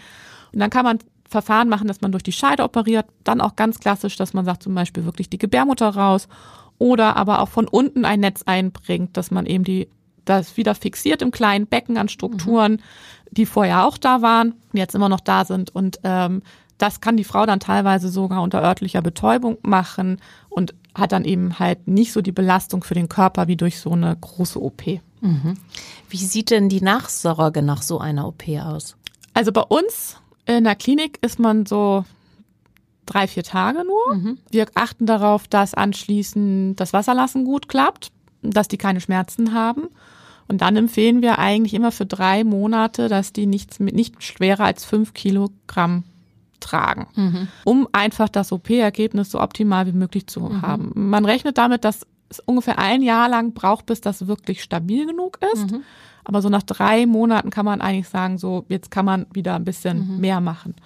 Und dann kann man Verfahren machen, dass man durch die Scheide operiert. Dann auch ganz klassisch, dass man sagt zum Beispiel wirklich die Gebärmutter raus oder aber auch von unten ein Netz einbringt, dass man eben die das wieder fixiert im kleinen Becken an Strukturen, mhm. die vorher auch da waren, jetzt immer noch da sind und ähm, das kann die Frau dann teilweise sogar unter örtlicher Betäubung machen und hat dann eben halt nicht so die Belastung für den Körper wie durch so eine große OP. Mhm. Wie sieht denn die Nachsorge nach so einer OP aus? Also bei uns in der Klinik ist man so drei, vier Tage nur. Mhm. Wir achten darauf, dass anschließend das Wasserlassen gut klappt, dass die keine Schmerzen haben. Und dann empfehlen wir eigentlich immer für drei Monate, dass die nichts mit nicht schwerer als fünf Kilogramm tragen, mhm. um einfach das OP-Ergebnis so optimal wie möglich zu mhm. haben. Man rechnet damit, dass es ungefähr ein Jahr lang braucht, bis das wirklich stabil genug ist. Mhm. Aber so nach drei Monaten kann man eigentlich sagen, so jetzt kann man wieder ein bisschen Mhm. mehr machen.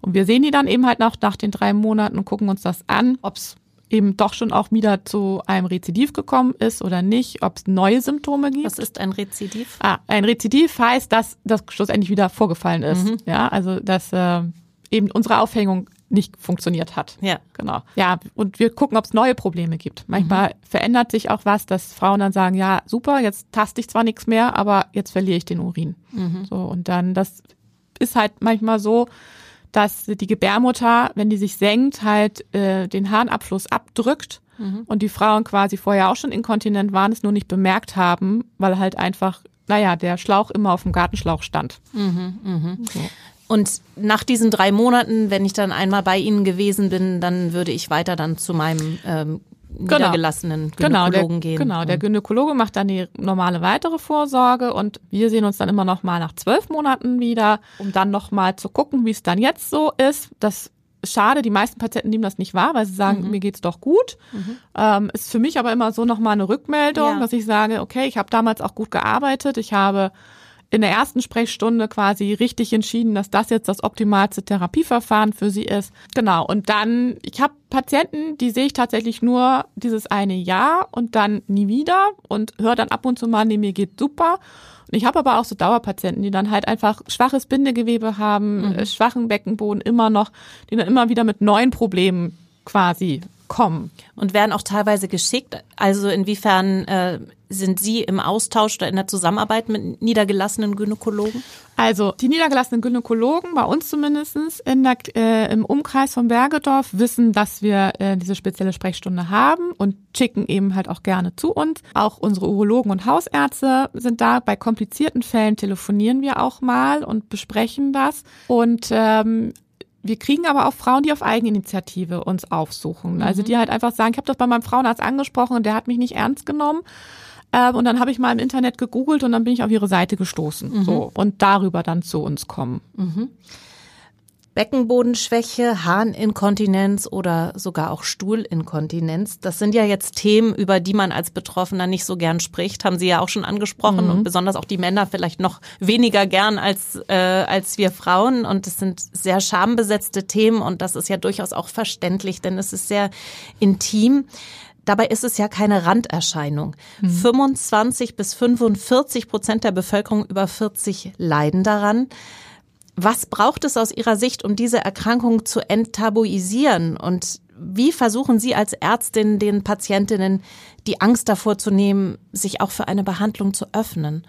Und wir sehen die dann eben halt noch nach den drei Monaten und gucken uns das an, ob es eben doch schon auch wieder zu einem Rezidiv gekommen ist oder nicht, ob es neue Symptome gibt. Was ist ein Rezidiv? Ah, ein Rezidiv heißt, dass das schlussendlich wieder vorgefallen ist. Mhm. Ja, also dass äh, eben unsere Aufhängung nicht funktioniert hat. Ja. Genau. Ja, und wir gucken, ob es neue Probleme gibt. Manchmal Mhm. verändert sich auch was, dass Frauen dann sagen, ja, super, jetzt taste ich zwar nichts mehr, aber jetzt verliere ich den Urin. Mhm. So, und dann, das ist halt manchmal so, dass die Gebärmutter, wenn die sich senkt, halt äh, den Harnabfluss abdrückt Mhm. und die Frauen quasi vorher auch schon inkontinent waren, es nur nicht bemerkt haben, weil halt einfach, naja, der Schlauch immer auf dem Gartenschlauch stand. Und nach diesen drei Monaten, wenn ich dann einmal bei Ihnen gewesen bin, dann würde ich weiter dann zu meinem ähm, niedergelassenen Genau, der, Gynäkologen gehen. genau, der Und- Gynäkologe macht dann die normale weitere Vorsorge und wir sehen uns dann immer noch mal nach zwölf Monaten wieder, um dann noch mal zu gucken, wie es dann jetzt so ist. Das schade, die meisten Patienten nehmen das nicht wahr, weil sie sagen, mir geht's doch gut. Ähm, ist für mich aber immer so noch mal eine Rückmeldung, Ja. dass ich sage, okay, ich habe damals auch gut gearbeitet, ich habe in der ersten Sprechstunde quasi richtig entschieden, dass das jetzt das optimalste Therapieverfahren für sie ist. Genau. Und dann, ich habe Patienten, die sehe ich tatsächlich nur dieses eine Jahr und dann nie wieder und höre dann ab und zu mal, nee, mir geht super. Und ich habe aber auch so Dauerpatienten, die dann halt einfach schwaches Bindegewebe haben, äh, schwachen Beckenboden immer noch, die dann immer wieder mit neuen Problemen quasi kommen. und werden auch teilweise geschickt. Also inwiefern äh, sind Sie im Austausch oder in der Zusammenarbeit mit niedergelassenen Gynäkologen? Also die niedergelassenen Gynäkologen, bei uns zumindestens in der, äh, im Umkreis von Bergedorf, wissen, dass wir äh, diese spezielle Sprechstunde haben und schicken eben halt auch gerne zu uns. Auch unsere Urologen und Hausärzte sind da. Bei komplizierten Fällen telefonieren wir auch mal und besprechen das. Und ähm, wir kriegen aber auch Frauen, die auf Eigeninitiative uns aufsuchen. Also die halt einfach sagen, ich habe das bei meinem Frauenarzt angesprochen und der hat mich nicht ernst genommen. Ähm, und dann habe ich mal im Internet gegoogelt und dann bin ich auf ihre Seite gestoßen. So. Und darüber dann zu uns kommen. Beckenbodenschwäche, Harninkontinenz oder sogar auch Stuhlinkontinenz. Das sind ja jetzt Themen, über die man als Betroffener nicht so gern spricht, haben Sie ja auch schon angesprochen und besonders auch die Männer vielleicht noch weniger gern als, äh, als wir Frauen. Und es sind sehr schambesetzte Themen und das ist ja durchaus auch verständlich, denn es ist sehr intim. Dabei ist es ja keine Randerscheinung. 25 bis 45 Prozent der Bevölkerung über 40 leiden daran. Was braucht es aus Ihrer Sicht, um diese Erkrankung zu enttabuisieren? Und wie versuchen Sie als Ärztin den Patientinnen die Angst davor zu nehmen, sich auch für eine Behandlung zu öffnen?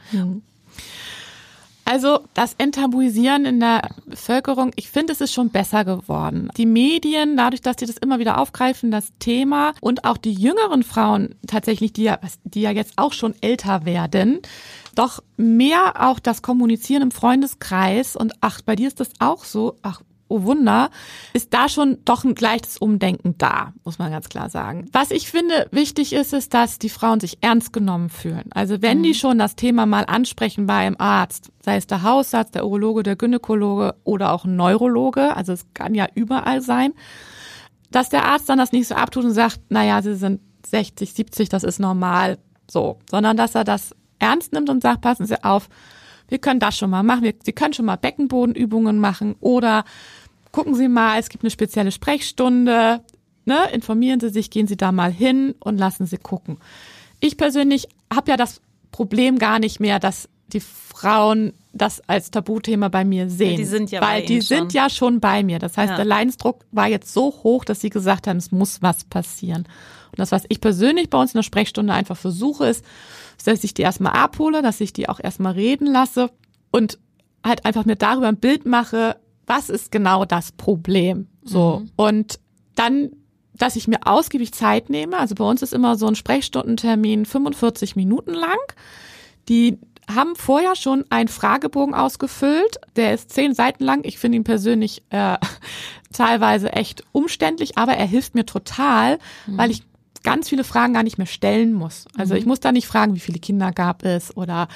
Also das Enttabuisieren in der Bevölkerung, ich finde, es ist schon besser geworden. Die Medien, dadurch, dass sie das immer wieder aufgreifen, das Thema und auch die jüngeren Frauen tatsächlich, die ja, die ja jetzt auch schon älter werden, doch mehr auch das Kommunizieren im Freundeskreis und ach, bei dir ist das auch so, ach, oh Wunder, ist da schon doch ein leichtes Umdenken da, muss man ganz klar sagen. Was ich finde wichtig ist, ist, dass die Frauen sich ernst genommen fühlen. Also wenn die schon das Thema mal ansprechen bei einem Arzt, sei es der Hausarzt, der Urologe, der Gynäkologe oder auch ein Neurologe, also es kann ja überall sein, dass der Arzt dann das nicht so abtut und sagt, naja, sie sind 60, 70, das ist normal, so, sondern dass er das ernst nimmt und sagt, passen Sie auf, wir können das schon mal machen, wir, Sie können schon mal Beckenbodenübungen machen oder gucken Sie mal, es gibt eine spezielle Sprechstunde, ne, informieren Sie sich, gehen Sie da mal hin und lassen Sie gucken. Ich persönlich habe ja das Problem gar nicht mehr, dass die Frauen das als Tabuthema bei mir sehen. die sind ja bei weil die Ihnen sind schon. ja schon bei mir. Das heißt, Ja. der Leidensdruck war jetzt so hoch, dass sie gesagt haben, es muss was passieren. Und das, was ich persönlich bei uns in der Sprechstunde einfach versuche, ist, dass ich die erstmal abhole, dass ich die auch erstmal reden lasse und halt einfach mir darüber ein Bild mache, was ist genau das Problem. So. Und dann, dass ich mir ausgiebig Zeit nehme. Also bei uns ist immer so ein Sprechstundentermin 45 Minuten lang. Die haben vorher schon einen Fragebogen ausgefüllt. Der ist zehn Seiten lang. Ich finde ihn persönlich äh, teilweise echt umständlich, aber er hilft mir total, weil ich ganz viele Fragen gar nicht mehr stellen muss. Also mhm. ich muss da nicht fragen, wie viele Kinder gab es oder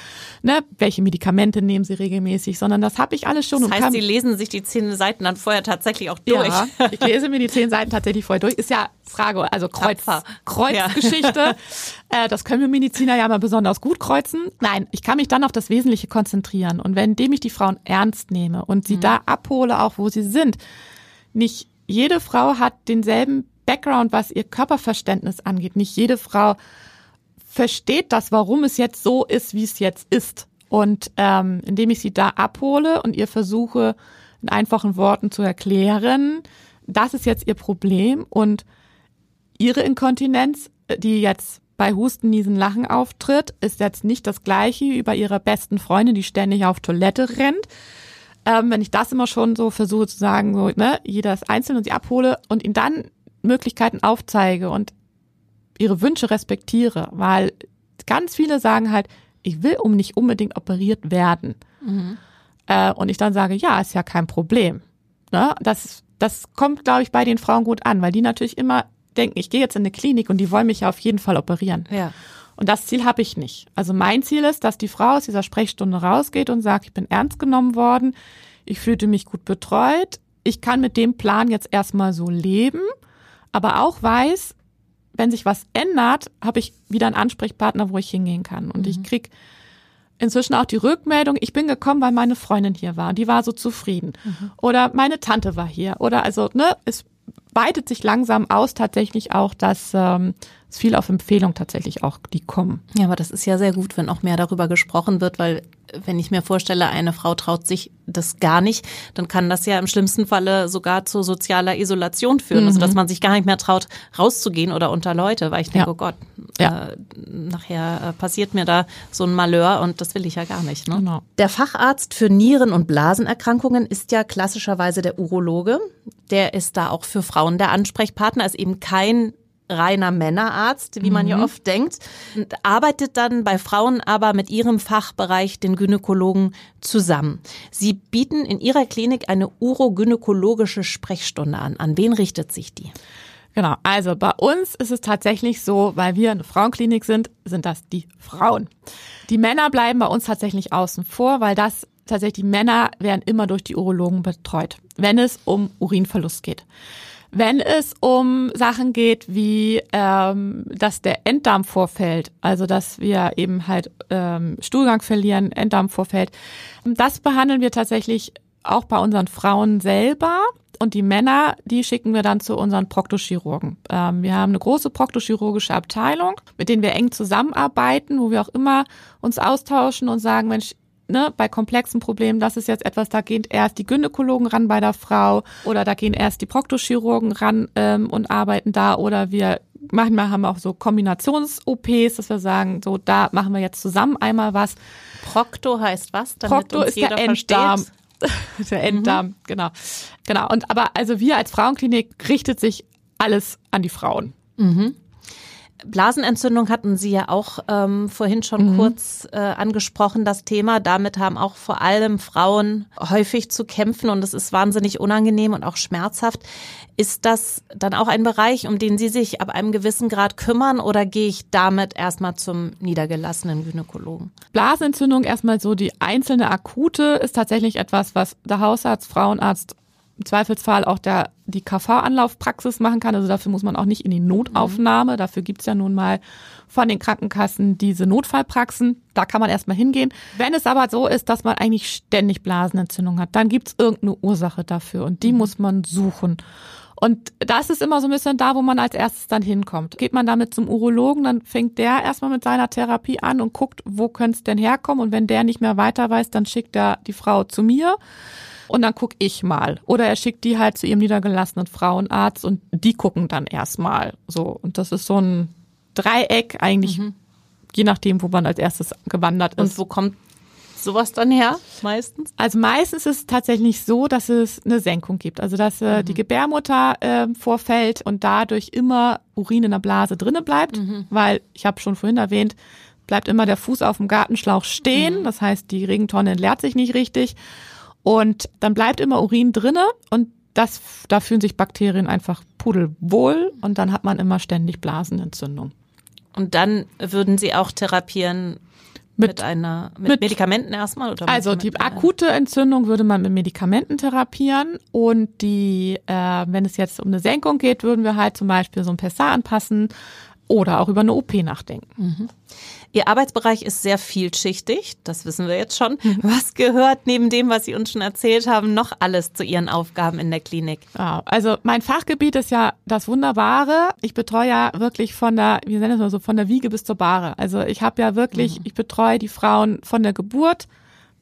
ne, welche Medikamente nehmen sie regelmäßig, sondern das habe ich alles schon. Das heißt, kann, Sie lesen sich die zehn Seiten dann vorher tatsächlich auch durch. Ja, ich lese mir die zehn Seiten tatsächlich vorher durch. Ist ja Frage, also Kreuz, Kreuzgeschichte. Ja. äh, das können wir Mediziner ja mal besonders gut kreuzen. Nein, ich kann mich dann auf das Wesentliche konzentrieren. Und wenn dem ich die Frauen ernst nehme und sie mhm. da abhole, auch wo sie sind, nicht jede Frau hat denselben Background, was ihr Körperverständnis angeht. Nicht jede Frau versteht das, warum es jetzt so ist, wie es jetzt ist. Und ähm, indem ich sie da abhole und ihr versuche, in einfachen Worten zu erklären, das ist jetzt ihr Problem und ihre Inkontinenz, die jetzt bei Husten, Niesen, Lachen auftritt, ist jetzt nicht das gleiche wie bei ihrer besten Freundin, die ständig auf Toilette rennt. Ähm, wenn ich das immer schon so versuche zu sagen, so, ne, jeder ist einzeln und sie abhole und ihn dann Möglichkeiten aufzeige und ihre Wünsche respektiere, weil ganz viele sagen halt, ich will um nicht unbedingt operiert werden. Mhm. Äh, und ich dann sage, ja, ist ja kein Problem. Ne? Das, das kommt, glaube ich, bei den Frauen gut an, weil die natürlich immer denken, ich gehe jetzt in eine Klinik und die wollen mich ja auf jeden Fall operieren. Ja. Und das Ziel habe ich nicht. Also mein Ziel ist, dass die Frau aus dieser Sprechstunde rausgeht und sagt, ich bin ernst genommen worden, ich fühlte mich gut betreut, ich kann mit dem Plan jetzt erstmal so leben aber auch weiß, wenn sich was ändert, habe ich wieder einen Ansprechpartner, wo ich hingehen kann. Und mhm. ich krieg inzwischen auch die Rückmeldung, ich bin gekommen, weil meine Freundin hier war. Die war so zufrieden. Mhm. Oder meine Tante war hier. Oder also, ne, es weitet sich langsam aus tatsächlich auch, dass ähm, es viel auf Empfehlung tatsächlich auch die kommen. Ja, aber das ist ja sehr gut, wenn auch mehr darüber gesprochen wird, weil wenn ich mir vorstelle, eine Frau traut sich das gar nicht, dann kann das ja im schlimmsten Falle sogar zu sozialer Isolation führen, mhm. also dass mhm. man sich gar nicht mehr traut, rauszugehen oder unter Leute, weil ich denke, ja. oh Gott, ja. äh, nachher äh, passiert mir da so ein Malheur und das will ich ja gar nicht. Ne? Genau. Der Facharzt für Nieren- und Blasenerkrankungen ist ja klassischerweise der Urologe. Der ist da auch für Frauen der Ansprechpartner, ist eben kein reiner Männerarzt, wie man mhm. ja oft denkt, und arbeitet dann bei Frauen aber mit ihrem Fachbereich, den Gynäkologen, zusammen. Sie bieten in ihrer Klinik eine urogynäkologische Sprechstunde an. An wen richtet sich die? Genau, also bei uns ist es tatsächlich so, weil wir eine Frauenklinik sind, sind das die Frauen. Die Männer bleiben bei uns tatsächlich außen vor, weil das tatsächlich Männer werden immer durch die Urologen betreut, wenn es um Urinverlust geht. Wenn es um Sachen geht wie, ähm, dass der Enddarm vorfällt, also dass wir eben halt ähm, Stuhlgang verlieren, Enddarm vorfällt, das behandeln wir tatsächlich auch bei unseren Frauen selber. Und die Männer, die schicken wir dann zu unseren Proktochirurgen. Ähm, wir haben eine große proktochirurgische Abteilung, mit denen wir eng zusammenarbeiten, wo wir auch immer uns austauschen und sagen, Mensch, ne, bei komplexen Problemen, das ist jetzt etwas, da gehen erst die Gynäkologen ran bei der Frau oder da gehen erst die Proktochirurgen ran ähm, und arbeiten da oder wir manchmal haben wir auch so Kombinations-OPs, dass wir sagen, so da machen wir jetzt zusammen einmal was. Prokto heißt was? Damit Prokto ist der Enddarm. der Enddarm, mhm. genau. Genau. Und aber also wir als Frauenklinik richtet sich alles an die Frauen. Mhm. Blasenentzündung hatten Sie ja auch ähm, vorhin schon mhm. kurz äh, angesprochen, das Thema. Damit haben auch vor allem Frauen häufig zu kämpfen und es ist wahnsinnig unangenehm und auch schmerzhaft. Ist das dann auch ein Bereich, um den Sie sich ab einem gewissen Grad kümmern oder gehe ich damit erstmal zum niedergelassenen Gynäkologen? Blasenentzündung erstmal so die einzelne akute ist tatsächlich etwas, was der Hausarzt, Frauenarzt im Zweifelsfall auch der, die KV-Anlaufpraxis machen kann. Also dafür muss man auch nicht in die Notaufnahme. Mhm. Dafür gibt's ja nun mal von den Krankenkassen diese Notfallpraxen. Da kann man erstmal hingehen. Wenn es aber so ist, dass man eigentlich ständig Blasenentzündung hat, dann gibt's irgendeine Ursache dafür und die mhm. muss man suchen. Und das ist immer so ein bisschen da, wo man als erstes dann hinkommt. Geht man damit zum Urologen, dann fängt der erstmal mit seiner Therapie an und guckt, wo könnte es denn herkommen. Und wenn der nicht mehr weiter weiß, dann schickt er die Frau zu mir und dann guck ich mal. Oder er schickt die halt zu ihrem niedergelassenen Frauenarzt und die gucken dann erstmal. So. Und das ist so ein Dreieck eigentlich, mhm. je nachdem, wo man als erstes gewandert ist. Und wo kommt sowas dann her, meistens? Also meistens ist es tatsächlich so, dass es eine Senkung gibt. Also dass äh, mhm. die Gebärmutter äh, vorfällt und dadurch immer Urin in der Blase drinnen bleibt, mhm. weil ich habe schon vorhin erwähnt, bleibt immer der Fuß auf dem Gartenschlauch stehen. Mhm. Das heißt, die Regentonne entleert sich nicht richtig. Und dann bleibt immer Urin drinne und das, da fühlen sich Bakterien einfach pudelwohl und dann hat man immer ständig Blasenentzündung. Und dann würden Sie auch therapieren mit, mit einer mit, mit, Medikamenten erstmal oder also die akute Entzündung würde man mit Medikamenten therapieren und die äh, wenn es jetzt um eine Senkung geht würden wir halt zum Beispiel so ein Pessar anpassen oder auch über eine OP nachdenken. Mhm. Ihr Arbeitsbereich ist sehr vielschichtig, das wissen wir jetzt schon. Was gehört neben dem, was Sie uns schon erzählt haben, noch alles zu Ihren Aufgaben in der Klinik? Ja, also mein Fachgebiet ist ja das Wunderbare. Ich betreue ja wirklich von der, wie nennen wir mal so, von der Wiege bis zur Bahre. Also ich habe ja wirklich, mhm. ich betreue die Frauen von der Geburt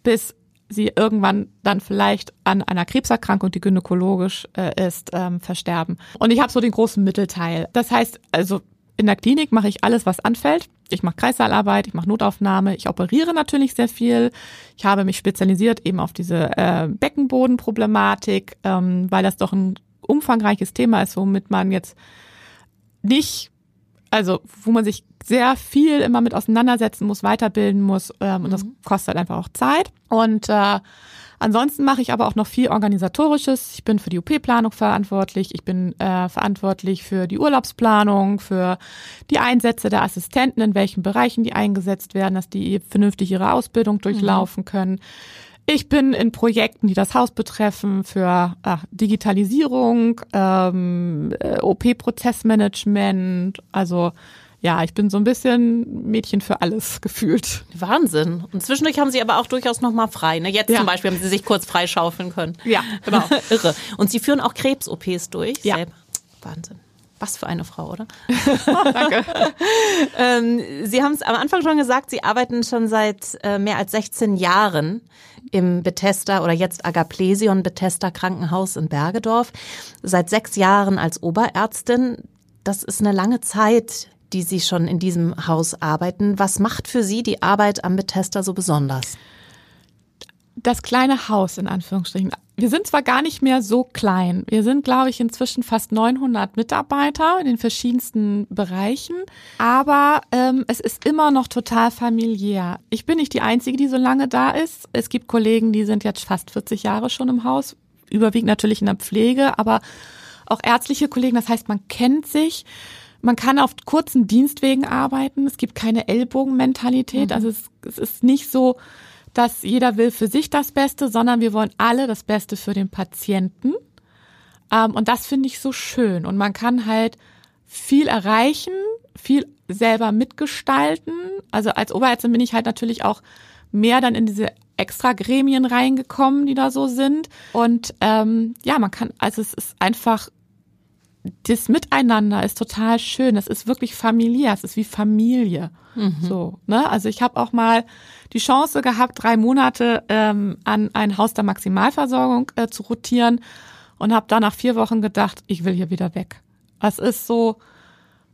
bis sie irgendwann dann vielleicht an einer Krebserkrankung, die gynäkologisch äh, ist, ähm, versterben. Und ich habe so den großen Mittelteil. Das heißt, also in der Klinik mache ich alles, was anfällt. Ich mache Kreissaalarbeit, ich mache Notaufnahme, ich operiere natürlich sehr viel. Ich habe mich spezialisiert eben auf diese äh, Beckenbodenproblematik, ähm, weil das doch ein umfangreiches Thema ist, womit man jetzt nicht, also wo man sich sehr viel immer mit auseinandersetzen muss, weiterbilden muss ähm, und das mhm. kostet einfach auch Zeit. Und äh, Ansonsten mache ich aber auch noch viel organisatorisches. Ich bin für die OP-Planung verantwortlich. Ich bin äh, verantwortlich für die Urlaubsplanung, für die Einsätze der Assistenten, in welchen Bereichen die eingesetzt werden, dass die vernünftig ihre Ausbildung durchlaufen mhm. können. Ich bin in Projekten, die das Haus betreffen, für ach, Digitalisierung, ähm, äh, OP-Prozessmanagement, also ja, ich bin so ein bisschen Mädchen für alles gefühlt. Wahnsinn. Und zwischendurch haben Sie aber auch durchaus noch mal frei. Ne? Jetzt ja. zum Beispiel haben Sie sich kurz freischaufeln können. Ja, genau. Irre. Und Sie führen auch Krebs-OPs durch. Ja. Selber. Wahnsinn. Was für eine Frau, oder? oh, danke. ähm, Sie haben es am Anfang schon gesagt, Sie arbeiten schon seit äh, mehr als 16 Jahren im Bethesda oder jetzt Agaplesion Bethesda Krankenhaus in Bergedorf. Seit sechs Jahren als Oberärztin. Das ist eine lange Zeit die Sie schon in diesem Haus arbeiten. Was macht für Sie die Arbeit am Bethesda so besonders? Das kleine Haus in Anführungsstrichen. Wir sind zwar gar nicht mehr so klein. Wir sind, glaube ich, inzwischen fast 900 Mitarbeiter in den verschiedensten Bereichen. Aber ähm, es ist immer noch total familiär. Ich bin nicht die Einzige, die so lange da ist. Es gibt Kollegen, die sind jetzt fast 40 Jahre schon im Haus. Überwiegend natürlich in der Pflege, aber auch ärztliche Kollegen. Das heißt, man kennt sich. Man kann auf kurzen Dienstwegen arbeiten. Es gibt keine Ellbogenmentalität. Mhm. Also es, es ist nicht so, dass jeder will für sich das Beste, sondern wir wollen alle das Beste für den Patienten. Ähm, und das finde ich so schön. Und man kann halt viel erreichen, viel selber mitgestalten. Also als Oberärztin bin ich halt natürlich auch mehr dann in diese extra Gremien reingekommen, die da so sind. Und ähm, ja, man kann, also es ist einfach das Miteinander ist total schön. Das ist wirklich familiär. Es ist wie Familie. Mhm. So, ne? Also ich habe auch mal die Chance gehabt, drei Monate ähm, an ein Haus der Maximalversorgung äh, zu rotieren und habe da nach vier Wochen gedacht, ich will hier wieder weg. Es ist so,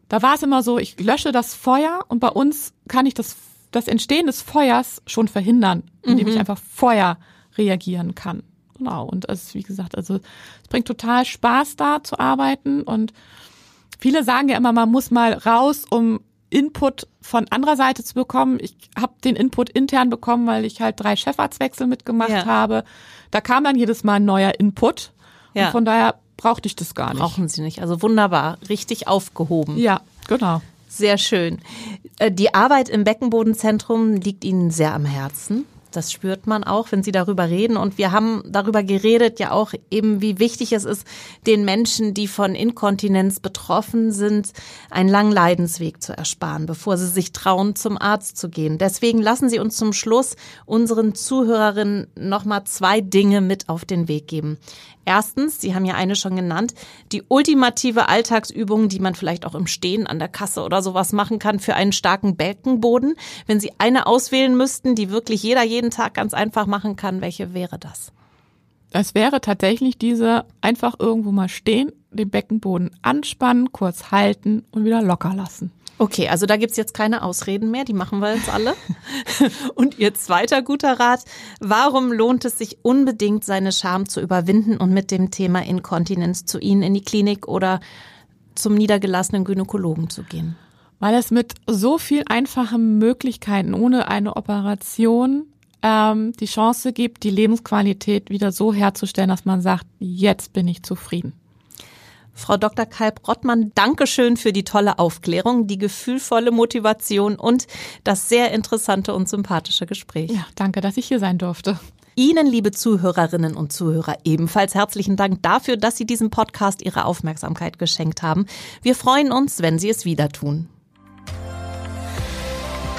da war es immer so, ich lösche das Feuer und bei uns kann ich das, das Entstehen des Feuers schon verhindern, indem mhm. ich einfach Feuer reagieren kann. Genau. Und es, wie gesagt, also es bringt total Spaß da zu arbeiten. Und viele sagen ja immer, man muss mal raus, um Input von anderer Seite zu bekommen. Ich habe den Input intern bekommen, weil ich halt drei Chefarztwechsel mitgemacht ja. habe. Da kam dann jedes Mal ein neuer Input. Ja. Und von daher brauchte ich das gar nicht. Brauchen Sie nicht. Also wunderbar, richtig aufgehoben. Ja, genau. Sehr schön. Äh, die Arbeit im Beckenbodenzentrum liegt Ihnen sehr am Herzen. Das spürt man auch, wenn Sie darüber reden. Und wir haben darüber geredet, ja auch eben, wie wichtig es ist, den Menschen, die von Inkontinenz betroffen sind, einen langen Leidensweg zu ersparen, bevor sie sich trauen, zum Arzt zu gehen. Deswegen lassen Sie uns zum Schluss unseren Zuhörerinnen nochmal zwei Dinge mit auf den Weg geben. Erstens, Sie haben ja eine schon genannt, die ultimative Alltagsübung, die man vielleicht auch im Stehen an der Kasse oder sowas machen kann für einen starken Beckenboden. Wenn Sie eine auswählen müssten, die wirklich jeder jeden Tag ganz einfach machen kann, welche wäre das? Es wäre tatsächlich diese einfach irgendwo mal stehen, den Beckenboden anspannen, kurz halten und wieder locker lassen. Okay, also da gibt's jetzt keine Ausreden mehr, die machen wir jetzt alle. und Ihr zweiter guter Rat, warum lohnt es sich unbedingt, seine Scham zu überwinden und mit dem Thema Inkontinenz zu Ihnen in die Klinik oder zum niedergelassenen Gynäkologen zu gehen? Weil es mit so viel einfachen Möglichkeiten ohne eine Operation ähm, die Chance gibt, die Lebensqualität wieder so herzustellen, dass man sagt, jetzt bin ich zufrieden. Frau Dr. Kalb-Rottmann, Dankeschön für die tolle Aufklärung, die gefühlvolle Motivation und das sehr interessante und sympathische Gespräch. Ja, danke, dass ich hier sein durfte. Ihnen, liebe Zuhörerinnen und Zuhörer, ebenfalls herzlichen Dank dafür, dass Sie diesem Podcast Ihre Aufmerksamkeit geschenkt haben. Wir freuen uns, wenn Sie es wieder tun.